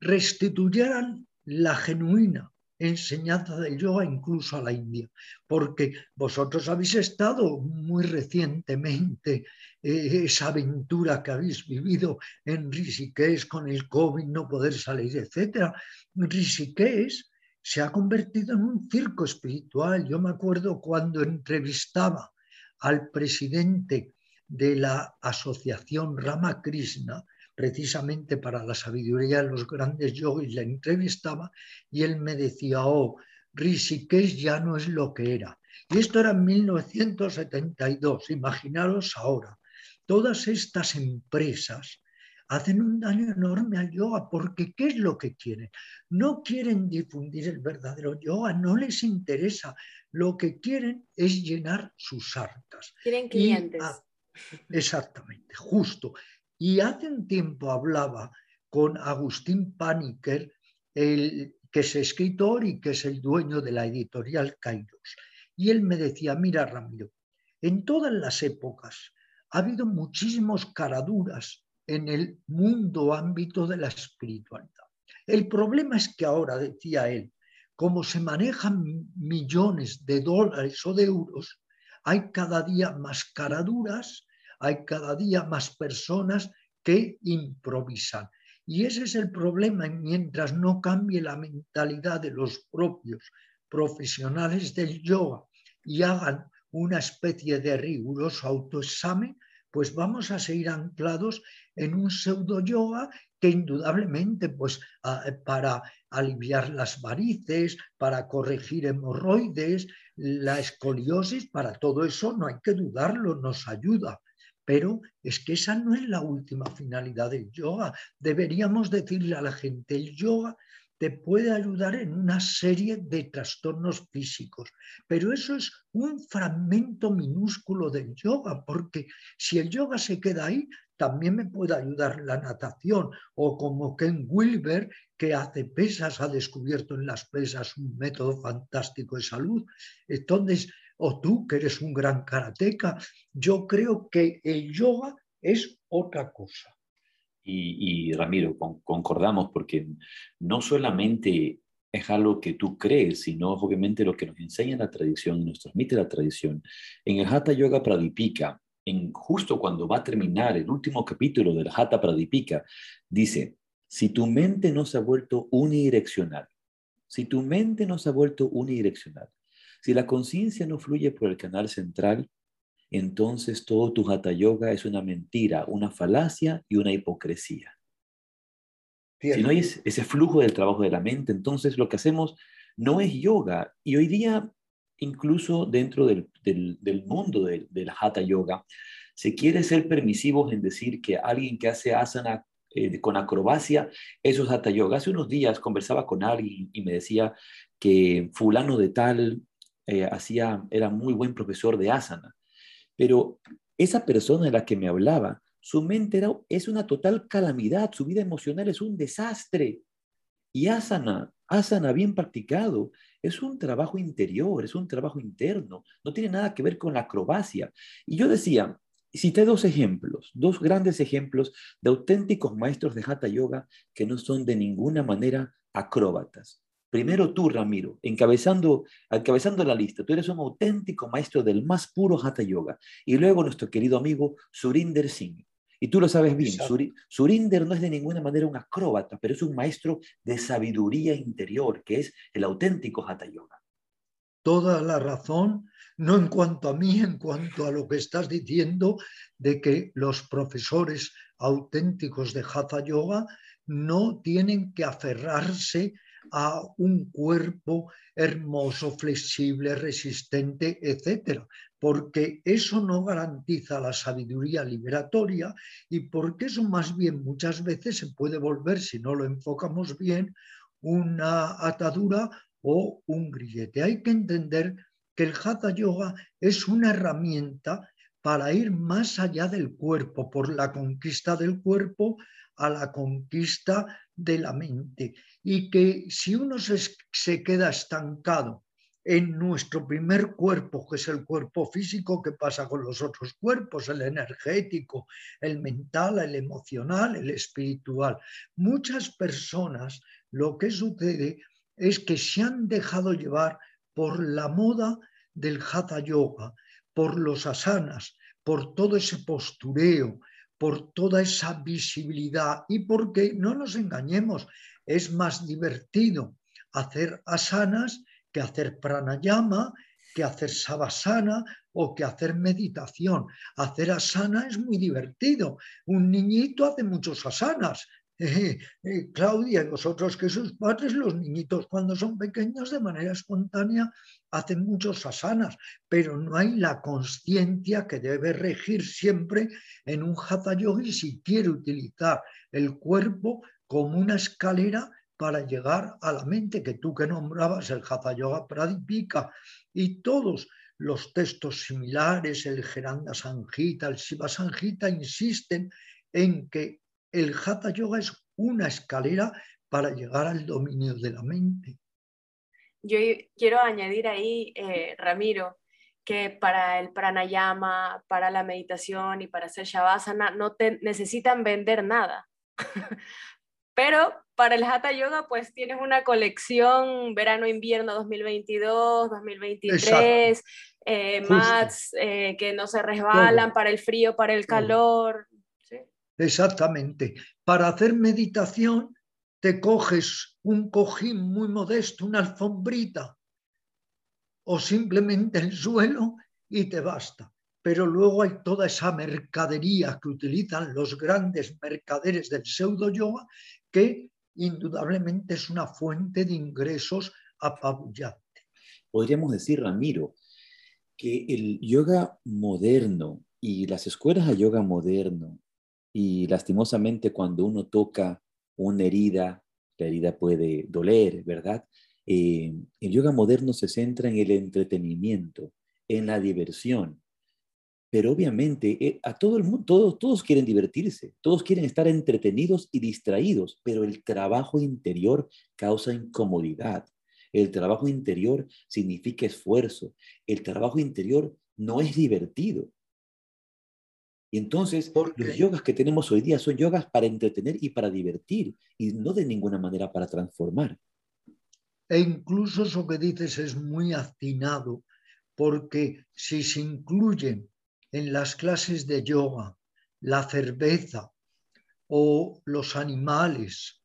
restituyeran la genuina enseñanza del yoga incluso a la India, porque vosotros habéis estado muy recientemente eh, esa aventura que habéis vivido en Rishikesh con el COVID, no poder salir, etc. Rishikesh se ha convertido en un circo espiritual. Yo me acuerdo cuando entrevistaba al presidente de la asociación Ramakrishna, precisamente para la sabiduría de los grandes yogis, le entrevistaba y él me decía, oh, Rishikesh ya no es lo que era. Y esto era en 1972, imaginaros ahora. Todas estas empresas hacen un daño enorme al yoga porque ¿qué es lo que quieren? No quieren difundir el verdadero yoga, no les interesa. Lo que quieren es llenar sus arcas. Quieren clientes. exactamente, justo. Y hace un tiempo hablaba con Agustín Paniker, el, que es escritor y que es el dueño de la editorial Kairos. Y él me decía, mira Ramiro, en todas las épocas ha habido muchísimos caraduras en el mundo ámbito de la espiritualidad. El problema es que ahora, decía él, como se manejan millones de dólares o de euros, hay cada día más caraduras hay cada día más personas que improvisan. Y ese es el problema mientras no cambie la mentalidad de los propios profesionales del yoga y hagan una especie de riguroso autoexamen, pues vamos a seguir anclados en un pseudo yoga que indudablemente pues para aliviar las varices, para corregir hemorroides, la escoliosis, para todo eso no hay que dudarlo, nos ayuda. Pero es que esa no es la última finalidad del yoga. Deberíamos decirle a la gente, el yoga te puede ayudar en una serie de trastornos físicos, pero eso es un fragmento minúsculo del yoga, porque si el yoga se queda ahí, también me puede ayudar la natación, o como Ken Wilber, que hace pesas, ha descubierto en las pesas un método fantástico de salud. Entonces, o tú que eres un gran karateca. Yo creo que el yoga es otra cosa. Y, Ramiro, concordamos porque no solamente es algo que tú crees, sino obviamente lo que nos enseña la tradición, nos transmite la tradición. En el Hatha Yoga Pradipika, en, justo cuando va a terminar el último capítulo del Hatha Pradipika, dice, si tu mente no se ha vuelto unidireccional, si tu mente no se ha vuelto unidireccional, si la conciencia no fluye por el canal central, entonces todo tu hatha yoga es una mentira, una falacia y una hipocresía. Si no hay ese flujo del trabajo de la mente, entonces lo que hacemos no es yoga. Y hoy día, incluso dentro del, mundo del, del, hatha yoga, se quiere ser permisivos en decir que alguien que hace asana eh, con acrobacia, eso es hatha yoga. Hace unos días conversaba con alguien y me decía que fulano de tal eh, hacía, era muy buen profesor de asana, pero esa persona de la que me hablaba, su mente es una total calamidad, su vida emocional es un desastre. Y asana, asana bien practicado, es un trabajo interior, es un trabajo interno, no tiene nada que ver con la acrobacia. Y yo decía, cité dos ejemplos, dos grandes ejemplos de auténticos maestros de Hatha Yoga que no son de ninguna manera acróbatas. Primero tú, Ramiro, encabezando, encabezando la lista. Tú eres un auténtico maestro del más puro Hatha Yoga. Y luego nuestro querido amigo Surinder Singh. Y tú lo sabes bien, Surinder no es de ninguna manera un acróbata, pero es un maestro de sabiduría interior, que es el auténtico Hatha Yoga. Toda la razón, no en cuanto a mí, en cuanto a lo que estás diciendo, de que los profesores auténticos de Hatha Yoga no tienen que aferrarse a un cuerpo hermoso, flexible, resistente, etc. Porque eso no garantiza la sabiduría liberatoria y porque eso más bien muchas veces se puede volver, si no lo enfocamos bien, una atadura o un grillete. Hay que entender que el Hatha Yoga es una herramienta para ir más allá del cuerpo, por la conquista del cuerpo a la conquista de la mente. Y que si uno se, queda estancado en nuestro primer cuerpo, que es el cuerpo físico, ¿qué pasa con los otros cuerpos? El energético, el mental, el emocional, el espiritual. Muchas personas lo que sucede es que se han dejado llevar por la moda del hatha yoga, por los asanas, por todo ese postureo, por toda esa visibilidad y porque, no nos engañemos, es más divertido hacer asanas que hacer pranayama, que hacer savasana o que hacer meditación. Hacer asana es muy divertido. Un niñito hace muchos asanas, eh, eh, Claudia y vosotros que sus padres, los niñitos cuando son pequeños de manera espontánea hacen muchos asanas, pero no hay la conciencia que debe regir siempre en un hatha yogi si quiere utilizar el cuerpo como una escalera para llegar a la mente, que tú que nombrabas el hatha yoga pradipika. Y todos los textos similares, el Geranda Sanjita, el Shiva Sanjita, insisten en que el Hatha Yoga es una escalera para llegar al dominio de la mente. Yo quiero añadir ahí, eh, Ramiro, que para el pranayama, para la meditación y para hacer shavasana no te necesitan vender nada. Pero para el Hatha Yoga, pues tienes una colección verano-invierno 2022, 2023, eh, mats eh, que no se resbalan para el frío, para el calor. Exactamente. Para hacer meditación te coges un cojín muy modesto, una alfombrita o simplemente el suelo y te basta. Pero luego hay toda esa mercadería que utilizan los grandes mercaderes del pseudo yoga que indudablemente es una fuente de ingresos apabullante. Podríamos decir, Ramiro, que el yoga moderno y las escuelas de yoga moderno y lastimosamente cuando uno toca una herida, la herida puede doler, ¿verdad? Eh, el yoga moderno se centra en el entretenimiento, en la diversión. Pero obviamente eh, a todo el mundo, todos, todos quieren divertirse, todos quieren estar entretenidos y distraídos, pero el trabajo interior causa incomodidad. El trabajo interior significa esfuerzo. El trabajo interior no es divertido. Y entonces los yogas que tenemos hoy día son yogas para entretener y para divertir y no de ninguna manera para transformar. E incluso eso que dices es muy atinado, porque si se incluyen en las clases de yoga la cerveza o los animales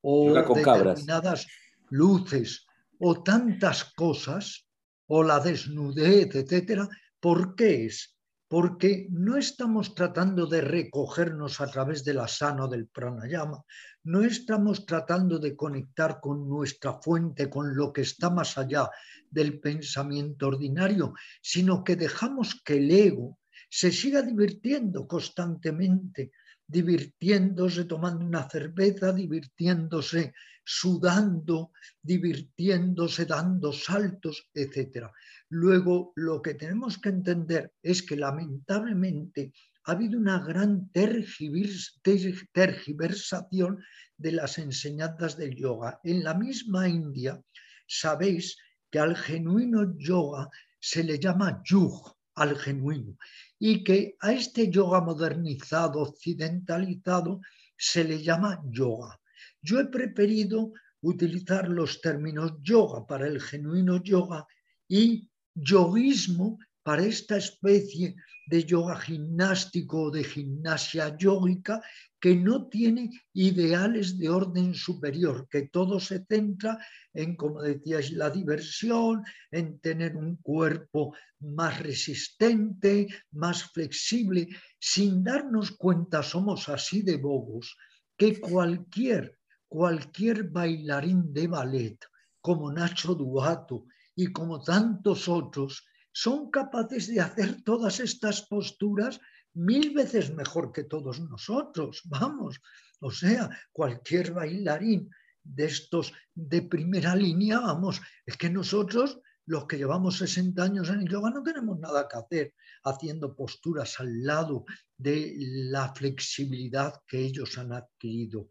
o determinadas luces o tantas cosas o la desnudez, etcétera, ¿por qué es? Porque no estamos tratando de recogernos a través del asano del pranayama, no estamos tratando de conectar con nuestra fuente, con lo que está más allá del pensamiento ordinario, sino que dejamos que el ego se siga divirtiendo constantemente, divirtiéndose tomando una cerveza, divirtiéndose sudando, divirtiéndose, dando saltos, etc. Luego, lo que tenemos que entender es que lamentablemente ha habido una gran tergiversación de las enseñanzas del yoga. En la misma India, sabéis que al genuino yoga se le llama yug, al genuino, y que a este yoga modernizado, occidentalizado, se le llama yoga. Yo he preferido utilizar los términos yoga para el genuino yoga y yoguismo para esta especie de yoga gimnástico o de gimnasia yógica que no tiene ideales de orden superior, que todo se centra en, como decías, la diversión, en tener un cuerpo más resistente, más flexible. Sin darnos cuenta, somos así de bobos que cualquier cualquier bailarín de ballet como Nacho Duato y como tantos otros son capaces de hacer todas estas posturas mil veces mejor que todos nosotros, vamos. O sea, cualquier bailarín de estos de primera línea, vamos, es que nosotros los que llevamos 60 años en yoga no tenemos nada que hacer haciendo posturas al lado de la flexibilidad que ellos han adquirido.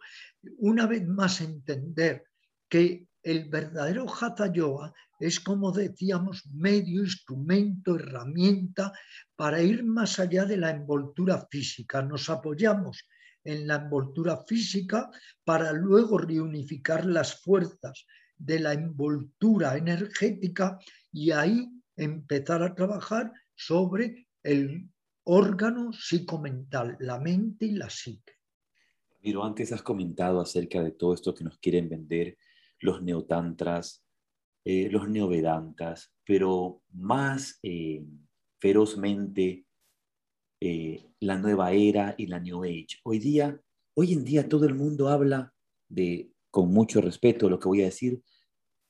Una vez más entender que el verdadero hatha yoga es, como decíamos, medio, instrumento, herramienta para ir más allá de la envoltura física. Nos apoyamos en la envoltura física para luego reunificar las fuerzas de la envoltura energética y ahí empezar a trabajar sobre el órgano psicomental, la mente y la psique. Miro, antes has comentado acerca de todo esto que nos quieren vender los neotantras, eh, los neovedantas, pero más eh, ferozmente eh, la nueva era y la New Age. Hoy día, hoy en día todo el mundo habla de con mucho respeto lo que voy a decir,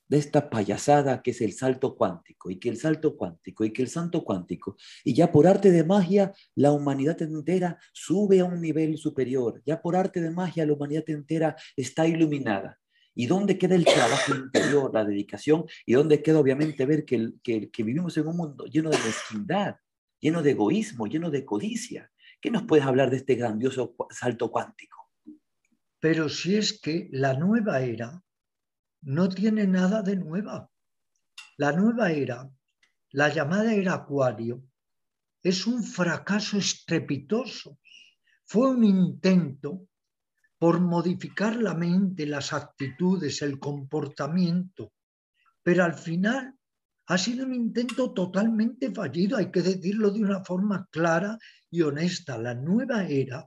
de esta payasada que es el salto cuántico y que el salto cuántico y que el santo cuántico. Y ya por arte de magia la humanidad entera sube a un nivel superior. Ya por arte de magia la humanidad entera está iluminada. ¿Y dónde queda el trabajo interior, la dedicación? ¿Y dónde queda obviamente ver que, que, que vivimos en un mundo lleno de mezquindad, lleno de egoísmo, lleno de codicia? ¿Qué nos puedes hablar de este grandioso salto cuántico? Pero si es que la nueva era no tiene nada de nueva. La nueva era, la llamada era Acuario, es un fracaso estrepitoso. Fue un intento por modificar la mente, las actitudes, el comportamiento, pero al final ha sido un intento totalmente fallido, hay que decirlo de una forma clara y honesta. La nueva era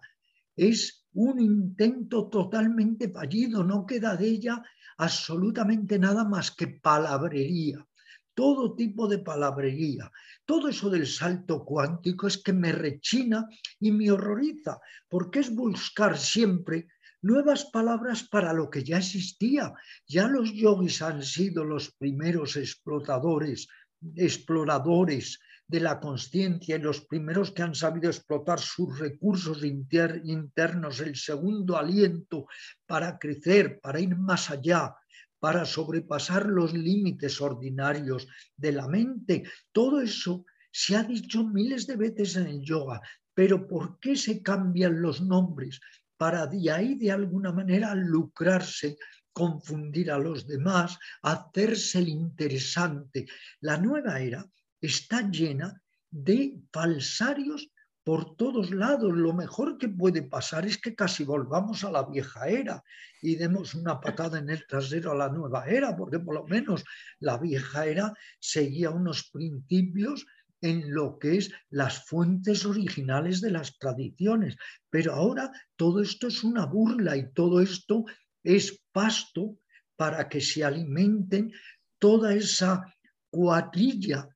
es un intento totalmente fallido, no queda de ella absolutamente nada más que palabrería, todo tipo de palabrería. Todo eso del salto cuántico es que me rechina y me horroriza, porque es buscar siempre nuevas palabras para lo que ya existía. Ya los yogis han sido los primeros explotadores, exploradores de la conciencia y los primeros que han sabido explotar sus recursos internos, el segundo aliento para crecer, para ir más allá, para sobrepasar los límites ordinarios de la mente. Todo eso se ha dicho miles de veces en el yoga, pero ¿por qué se cambian los nombres? Para de ahí de alguna manera lucrarse confundir a los demás, hacerse el interesante. La nueva era está llena de falsarios por todos lados. Lo mejor que puede pasar es que casi volvamos a la vieja era y demos una patada en el trasero a la nueva era, porque por lo menos la vieja era seguía unos principios en lo que es las fuentes originales de las tradiciones. Pero ahora todo esto es una burla y todo esto es pasto para que se alimenten toda esa cuadrilla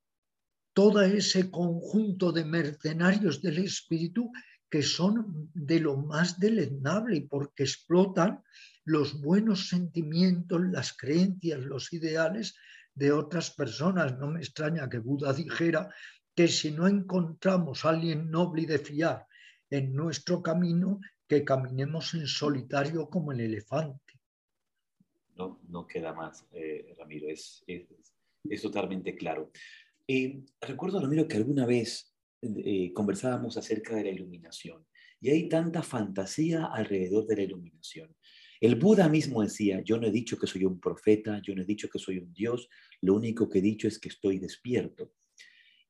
todo ese conjunto de mercenarios del espíritu que son de lo más deleznable porque explotan los buenos sentimientos, las creencias, los ideales de otras personas. No me extraña que Buda dijera que si no encontramos a alguien noble y de fiar en nuestro camino, que caminemos en solitario como el elefante. No, no queda más, eh, Ramiro, es, es, es totalmente claro. Eh, recuerdo, Ramiro, que alguna vez eh, conversábamos acerca de la iluminación y hay tanta fantasía alrededor de la iluminación. El Buda mismo decía, yo no he dicho que soy un profeta, yo no he dicho que soy un Dios, lo único que he dicho es que estoy despierto.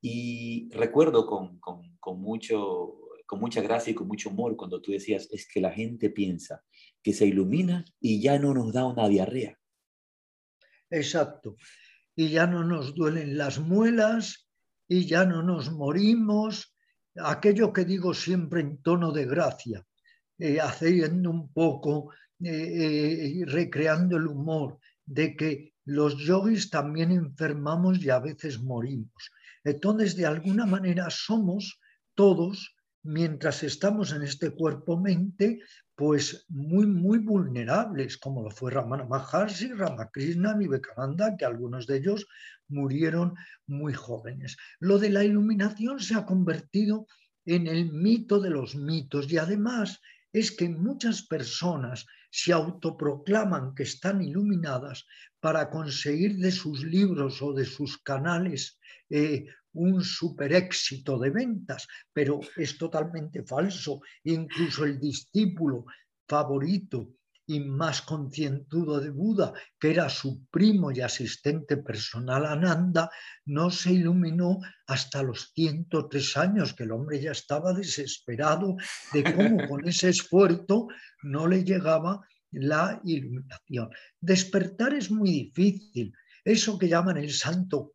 Y recuerdo con, con, mucho, con mucha gracia y con mucho humor cuando tú decías, es que la gente piensa que se ilumina y ya no nos da una diarrea. Exacto y ya no nos duelen las muelas y ya no nos morimos. Aquello que digo siempre en tono de gracia, eh, haciendo un poco, eh, eh, recreando el humor de que los yogis también enfermamos y a veces morimos. Entonces, de alguna manera somos todos, mientras estamos en este cuerpo-mente, pues muy, muy vulnerables, como lo fue Ramana Maharshi, Ramakrishna, Vivekananda, que algunos de ellos murieron muy jóvenes. Lo de la iluminación se ha convertido en el mito de los mitos y además es que muchas personas se autoproclaman que están iluminadas para conseguir de sus libros o de sus canales eh, un super éxito de ventas, pero es totalmente falso. Incluso el discípulo favorito y más concientudo de Buda, que era su primo y asistente personal Ananda, no se iluminó hasta los 103 años, que el hombre ya estaba desesperado de cómo con ese esfuerzo no le llegaba la iluminación. Despertar es muy difícil. Eso que llaman el,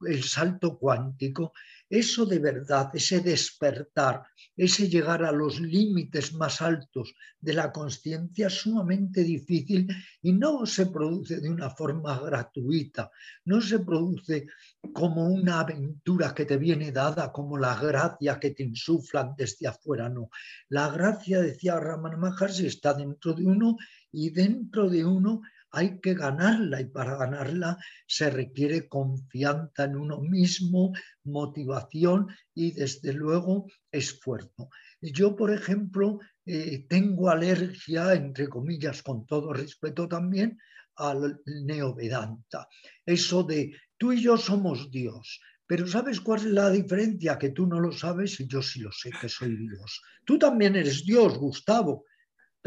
el salto cuántico eso de verdad, ese despertar, ese llegar a los límites más altos de la conciencia es sumamente difícil y no se produce de una forma gratuita, no se produce como una aventura que te viene dada, como la gracia que te insuflan desde afuera, no. La gracia, decía Raman Maharshi, está dentro de uno y dentro de uno hay que ganarla y para ganarla se requiere confianza en uno mismo, motivación y desde luego esfuerzo. Yo, por ejemplo, eh, tengo alergia, entre comillas, con todo respeto también, al neovedanta. Eso de tú y yo somos Dios, pero ¿sabes cuál es la diferencia? Que tú no lo sabes y yo sí lo sé que soy Dios. Tú también eres Dios, Gustavo,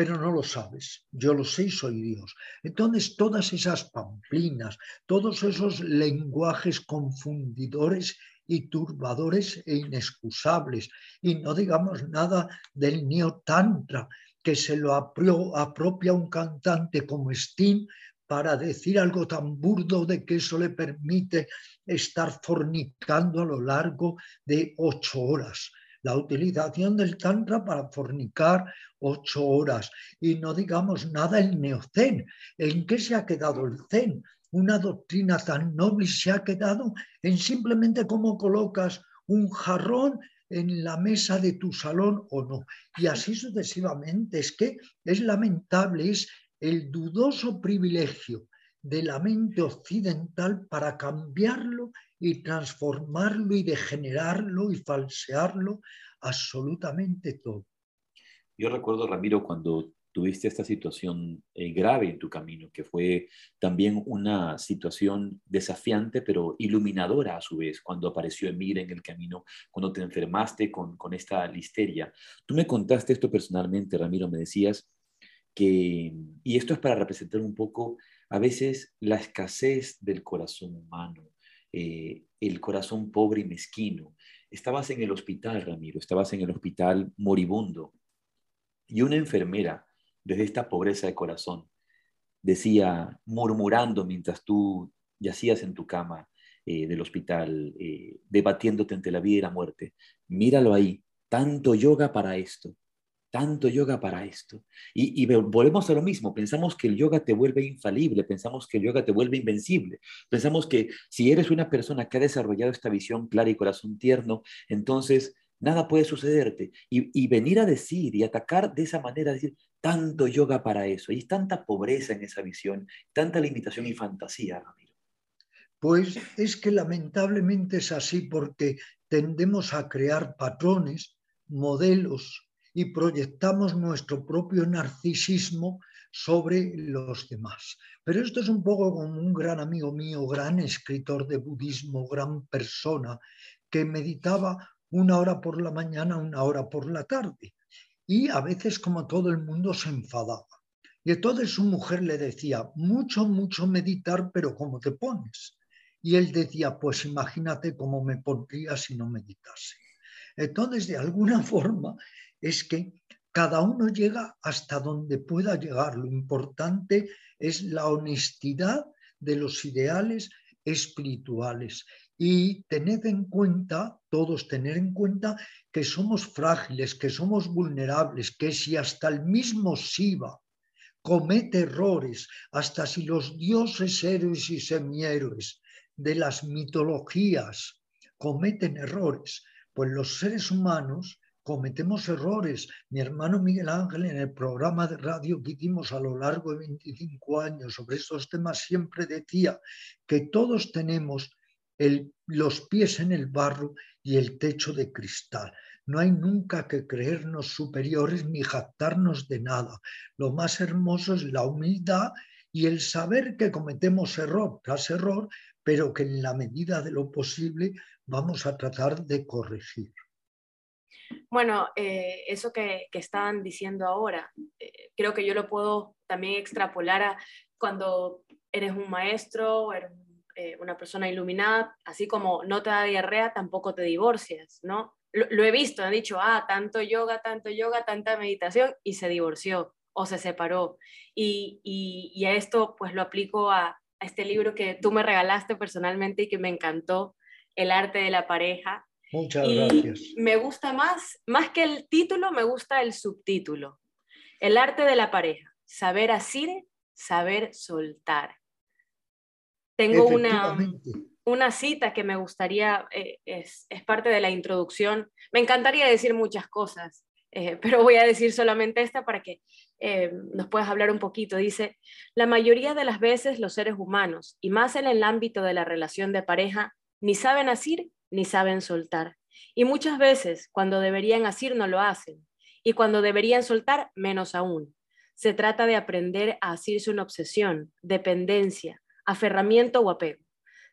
pero no lo sabes. Yo lo sé y soy Dios. Entonces, todas esas pamplinas, todos esos lenguajes confundidores y turbadores e inexcusables, y no digamos nada del neotantra, que se lo apropia un cantante como Sting para decir algo tan burdo de que eso le permite estar fornicando a lo largo de ocho horas la utilización del Tantra para fornicar ocho horas. Y no digamos nada el neocen. ¿En qué se ha quedado el zen? Una doctrina tan noble se ha quedado en simplemente cómo colocas un jarrón en la mesa de tu salón o no. Y así sucesivamente. Es que es lamentable, es el dudoso privilegio de la mente occidental para cambiarlo y transformarlo y degenerarlo y falsearlo absolutamente todo. Yo recuerdo, Ramiro, cuando tuviste esta situación eh, grave en tu camino, que fue también una situación desafiante, pero iluminadora a su vez, cuando apareció Emir en el camino, cuando te enfermaste con, con esta listeria. Tú me contaste esto personalmente, Ramiro, me decías que, y esto es para representar un poco a veces la escasez del corazón humano, eh, el corazón pobre y mezquino. Estabas en el hospital, Ramiro, estabas en el hospital moribundo. Y una enfermera, desde esta pobreza de corazón, decía, murmurando mientras tú yacías en tu cama eh, del hospital, eh, debatiéndote entre la vida y la muerte, míralo ahí, tanto yoga para esto, tanto yoga para esto. Y, volvemos a lo mismo, pensamos que el yoga te vuelve infalible, pensamos que el yoga te vuelve invencible, pensamos que si eres una persona que ha desarrollado esta visión clara y corazón tierno, entonces nada puede sucederte. Y, venir a decir y atacar de esa manera, decir, tanto yoga para eso, y tanta pobreza en esa visión, tanta limitación y fantasía, Ramiro. Pues es que lamentablemente es así porque tendemos a crear patrones, modelos, y proyectamos nuestro propio narcisismo sobre los demás. Pero esto es un poco como un gran amigo mío, gran escritor de budismo, gran persona, que meditaba una hora por la mañana, una hora por la tarde. Y a veces, como todo el mundo, se enfadaba. Y entonces su mujer le decía, mucho, mucho meditar, pero ¿cómo te pones? Y él decía, pues imagínate cómo me pondría si no meditase. Entonces, de alguna forma, es que cada uno llega hasta donde pueda llegar. Lo importante es la honestidad de los ideales espirituales. Y tened en cuenta, todos tener en cuenta, que somos frágiles, que somos vulnerables, que si hasta el mismo Shiva comete errores, hasta si los dioses héroes y semihéroes de las mitologías cometen errores, pues los seres humanos cometemos errores. Mi hermano Miguel Ángel en el programa de radio que hicimos a lo largo de 25 años sobre estos temas siempre decía que todos tenemos los pies en el barro y el techo de cristal. No hay nunca que creernos superiores ni jactarnos de nada. Lo más hermoso es la humildad y el saber que cometemos error tras error, pero que en la medida de lo posible vamos a tratar de corregir. Bueno, eh, eso que, que, estaban diciendo ahora, eh, creo que yo lo puedo también extrapolar a cuando eres un maestro, eres eh, una persona iluminada, así como no te da diarrea, tampoco te divorcias, ¿no? Lo, he visto, han dicho, ah, tanto yoga, tanto yoga, tanta meditación, y se divorció o se separó. Y, y, a esto pues lo aplico a, a este libro que tú me regalaste personalmente y que me encantó, El arte de la pareja, Muchas gracias. Me gusta más, más que el título, me gusta el subtítulo. El arte de la pareja. Saber asir, saber soltar. Tengo una, una cita que me gustaría, eh, es, es, parte de la introducción. Me encantaría decir muchas cosas, eh, pero voy a decir solamente esta para que eh, nos puedas hablar un poquito. Dice, la mayoría de las veces los seres humanos, y más en el ámbito de la relación de pareja, ni saben asir ni saben soltar. Y muchas veces, cuando deberían asir, no lo hacen. Y cuando deberían soltar, menos aún. Se trata de aprender a asirse una obsesión, dependencia, aferramiento o apego.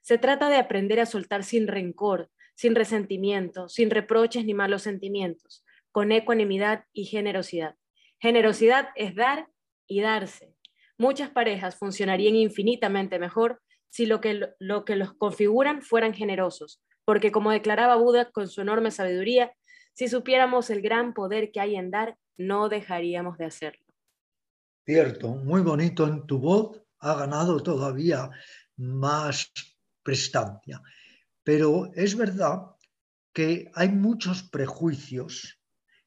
Se trata de aprender a soltar sin rencor, sin resentimiento, sin reproches ni malos sentimientos, con ecuanimidad y generosidad. Generosidad es dar y darse. Muchas parejas funcionarían infinitamente mejor si lo que, lo que los configuran fueran generosos, porque como declaraba Buda con su enorme sabiduría, si supiéramos el gran poder que hay en dar, no dejaríamos de hacerlo. Cierto, muy bonito en tu voz, ha ganado todavía más prestancia. Pero es verdad que hay muchos prejuicios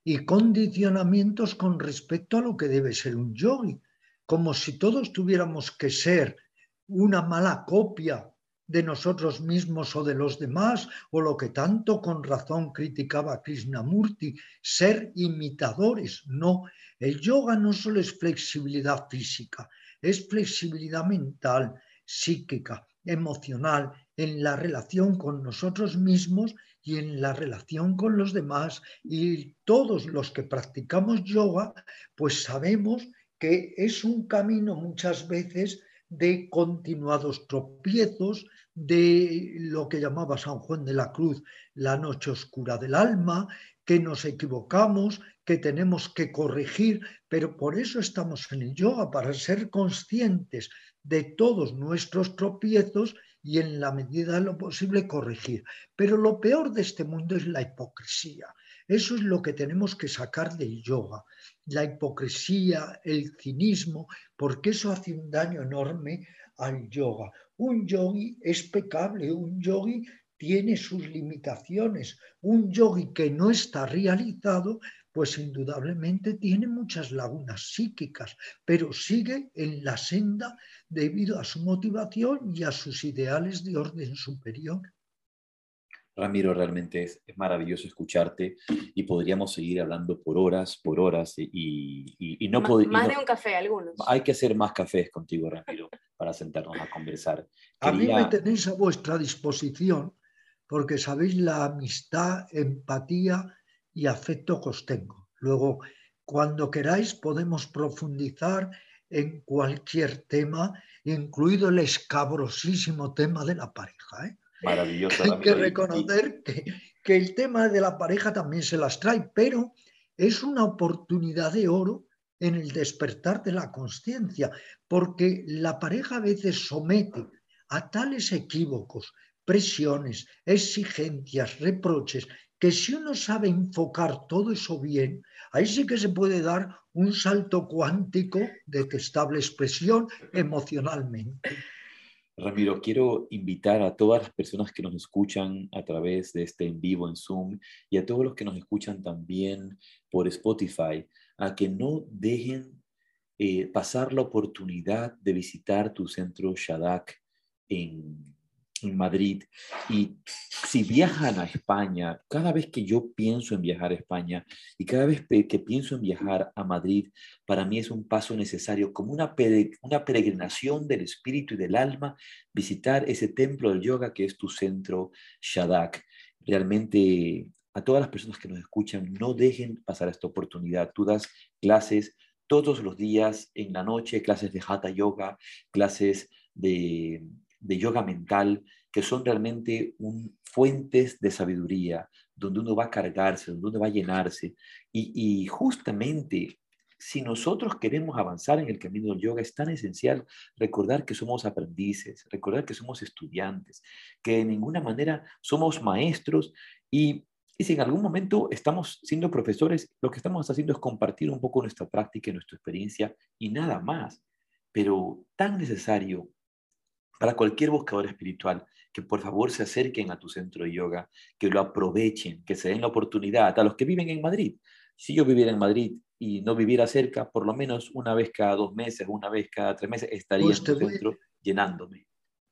y condicionamientos con respecto a lo que debe ser un yogi, como si todos tuviéramos que ser una mala copia de nosotros mismos o de los demás, o lo que tanto con razón criticaba Krishnamurti, ser imitadores. No, el yoga no solo es flexibilidad física, es flexibilidad mental, psíquica, emocional, en la relación con nosotros mismos y en la relación con los demás. Y todos los que practicamos yoga, pues sabemos que es un camino muchas veces de continuados tropiezos, de lo que llamaba San Juan de la Cruz la noche oscura del alma, que nos equivocamos, que tenemos que corregir, pero por eso estamos en el yoga, para ser conscientes de todos nuestros tropiezos y en la medida de lo posible corregir. Pero lo peor de este mundo es la hipocresía. Eso es lo que tenemos que sacar del yoga, la hipocresía, el cinismo, porque eso hace un daño enorme al yoga. Un yogi es pecable, un yogi tiene sus limitaciones. Un yogi que no está realizado, pues indudablemente tiene muchas lagunas psíquicas, pero sigue en la senda debido a su motivación y a sus ideales de orden superior. Ramiro, realmente es, maravilloso escucharte y podríamos seguir hablando por horas, por horas y, no podemos... Más de un café, algunos. Hay que hacer más cafés contigo, Ramiro, para sentarnos a conversar. A mí me tenéis a vuestra disposición porque sabéis la amistad, empatía y afecto que os tengo. Luego, cuando queráis, podemos profundizar en cualquier tema, incluido el escabrosísimo tema de la pareja. ¿eh? Hay que reconocer que, que el tema de la pareja también se las trae, pero es una oportunidad de oro en el despertar de la conciencia, porque la pareja a veces somete a tales equívocos, presiones, exigencias, reproches, que si uno sabe enfocar todo eso bien, ahí sí que se puede dar un salto cuántico de estable expresión emocionalmente. Ramiro, quiero invitar a todas las personas que nos escuchan a través de este en vivo en Zoom y a todos los que nos escuchan también por Spotify a que no dejen eh, pasar la oportunidad de visitar tu centro Shadak en, en Madrid y si viajan a España, cada vez que yo pienso en viajar a España y cada vez que pienso en viajar a Madrid, para mí es un paso necesario, como una, una peregrinación del espíritu y del alma, visitar ese templo del yoga que es tu centro Shadak. Realmente a todas las personas que nos escuchan, no dejen pasar esta oportunidad. Tú das clases todos los días en la noche, clases de Hatha Yoga, clases de de yoga mental, que son realmente un, fuentes de sabiduría, donde uno va a cargarse, donde uno va a llenarse. Y, justamente, si nosotros queremos avanzar en el camino del yoga, es tan esencial recordar que somos aprendices, recordar que somos estudiantes, que de ninguna manera somos maestros y y si en algún momento estamos siendo profesores, lo que estamos haciendo es compartir un poco nuestra práctica y nuestra experiencia y nada más. Pero tan necesario para cualquier buscador espiritual, que por favor se acerquen a tu centro de yoga, que lo aprovechen, que se den la oportunidad a los que viven en Madrid. Si yo viviera en Madrid y no viviera cerca, por lo menos una vez cada dos meses, una vez cada tres meses, estaría pues en tu centro llenándome.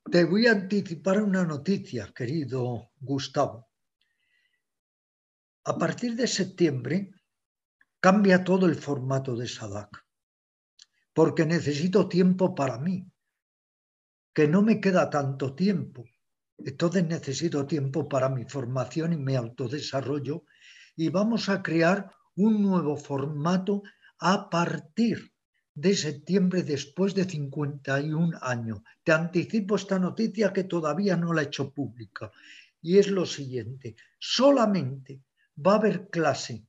Te voy a anticipar una noticia, querido Gustavo. A partir de septiembre cambia todo el formato de Sadak, porque necesito tiempo para mí que no me queda tanto tiempo. Entonces necesito tiempo para mi formación y mi autodesarrollo y vamos a crear un nuevo formato a partir de septiembre después de 51 años. Te anticipo esta noticia que todavía no la he hecho pública y es lo siguiente, solamente va a haber clase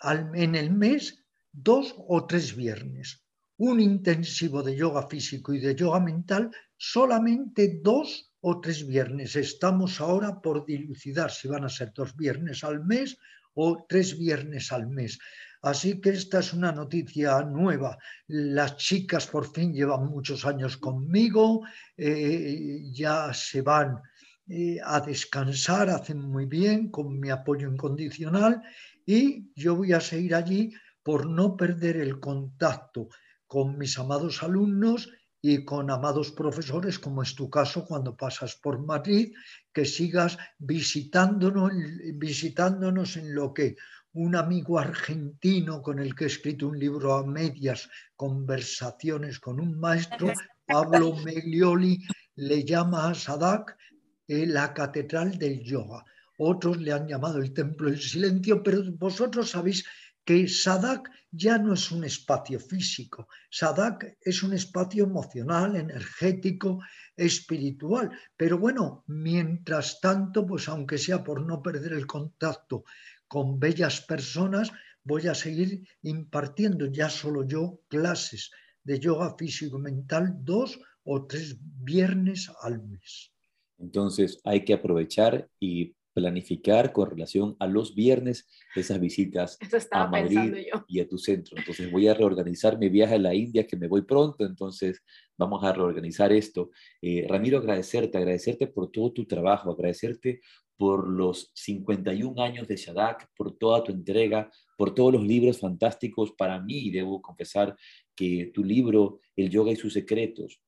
en el mes dos o tres viernes, un intensivo de yoga físico y de yoga mental solamente dos o tres viernes. Estamos ahora por dilucidar si van a ser dos viernes al mes o tres viernes al mes. Así que esta es una noticia nueva. Las chicas por fin llevan muchos años conmigo, eh, ya se van eh, a descansar, hacen muy bien con mi apoyo incondicional y yo voy a seguir allí por no perder el contacto con mis amados alumnos y con amados profesores, como es tu caso cuando pasas por Madrid, que sigas visitándonos, visitándonos en lo que un amigo argentino con el que he escrito un libro a medias, conversaciones con un maestro, Pablo Meglioli, le llama a Sadak eh, la catedral del yoga. Otros le han llamado el templo del silencio, pero vosotros sabéis que Sadak ya no es un espacio físico, Sadak es un espacio emocional, energético, espiritual. Pero bueno, mientras tanto, pues aunque sea por no perder el contacto con bellas personas, voy a seguir impartiendo ya solo yo clases de yoga físico mental dos o tres viernes al mes. Entonces hay que aprovechar y planificar con relación a los viernes esas visitas a Madrid y a tu centro. Entonces voy a reorganizar mi viaje a la India, que me voy pronto, entonces vamos a reorganizar esto. Eh, Ramiro, agradecerte, agradecerte por todo tu trabajo, agradecerte por los 51 años de Shadak, por toda tu entrega, por todos los libros fantásticos para mí. Debo confesar que tu libro, El Yoga y sus Secretos,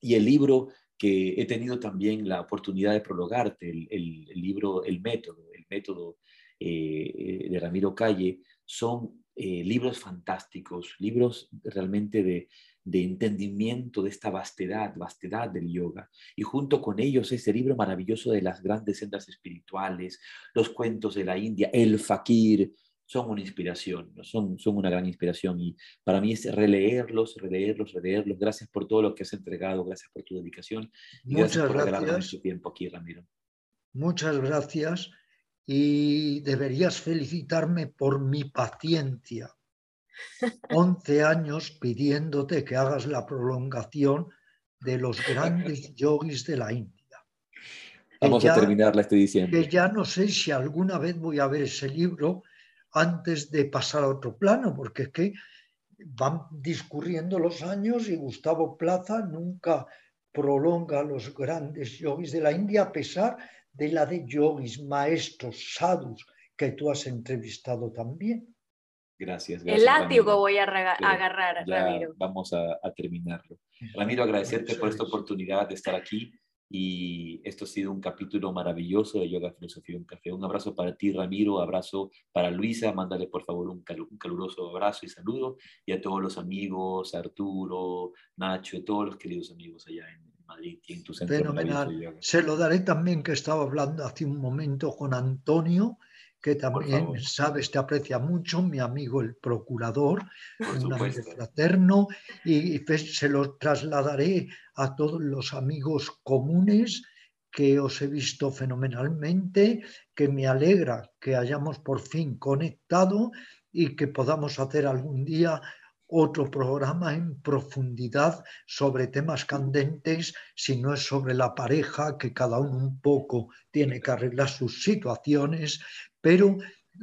y el libro que he tenido también la oportunidad de prologarte, el, libro El Método, el método eh, de Ramiro Calle, son eh, libros fantásticos, libros realmente de, de, entendimiento de esta vastedad, vastedad del yoga. Y junto con ellos ese libro maravilloso de las grandes sendas espirituales, los cuentos de la India, el fakir, son una inspiración, son, son una gran inspiración y para mí es releerlos, releerlos, releerlos. Gracias por todo lo que has entregado, gracias por tu dedicación y Muchas gracias por tu tiempo aquí, Ramiro. Muchas gracias y deberías felicitarme por mi paciencia. 11 años pidiéndote que hagas la prolongación de los grandes yogis de la India. Vamos a terminarla este diciembre. Que ya no sé si alguna vez voy a ver ese libro antes de pasar a otro plano, porque es que van discurriendo los años y Gustavo Plaza nunca prolonga los grandes yogis de la India a pesar de la de yogis, maestros, sadhus que tú has entrevistado también. Gracias. El látigo voy a agarrar, Ramiro. Vamos a, terminarlo. Ramiro, agradecerte por esta oportunidad de estar aquí. Y esto ha sido un capítulo maravilloso de Yoga, Filosofía y un Café. Un abrazo para ti, Ramiro, abrazo para Luisa, mándale por favor un, caluroso abrazo y saludo, y a todos los amigos, Arturo, Nacho, y todos los queridos amigos allá en Madrid y en tu centro. Fenomenal. Se lo daré también que estaba hablando hace un momento con Antonio, que también sabes, te aprecia mucho, mi amigo el procurador, un amigo fraterno, y se lo trasladaré a todos los amigos comunes que os he visto fenomenalmente, que me alegra que hayamos por fin conectado y que podamos hacer algún día otro programa en profundidad sobre temas candentes, si no es sobre la pareja, que cada uno un poco tiene que arreglar sus situaciones, pero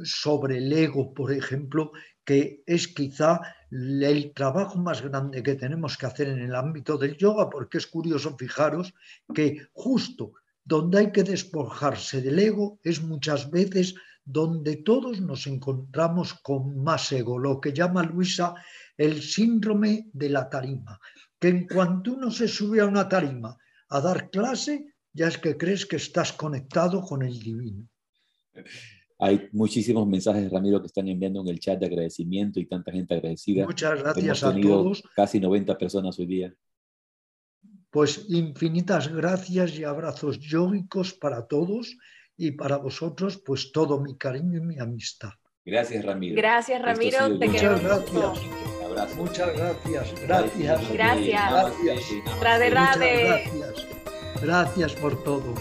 sobre el ego, por ejemplo, que es quizá el trabajo más grande que tenemos que hacer en el ámbito del yoga, porque es curioso fijaros que justo donde hay que despojarse del ego es muchas veces donde todos nos encontramos con más ego, lo que llama Luisa el síndrome de la tarima, que en cuanto uno se sube a una tarima a dar clase, ya es que crees que estás conectado con el divino. Hay muchísimos mensajes, Ramiro, que están enviando en el chat de agradecimiento y tanta gente agradecida. Muchas gracias a todos. Casi 90 personas hoy día. Pues infinitas gracias y abrazos yógicos para todos y para vosotros, pues todo mi cariño y mi amistad. Gracias, Ramiro. Gracias, Ramiro. Te Muchas gracias. Muchas gracias. Gracias. Gracias. Gracias. Gracias. Gracias por todo.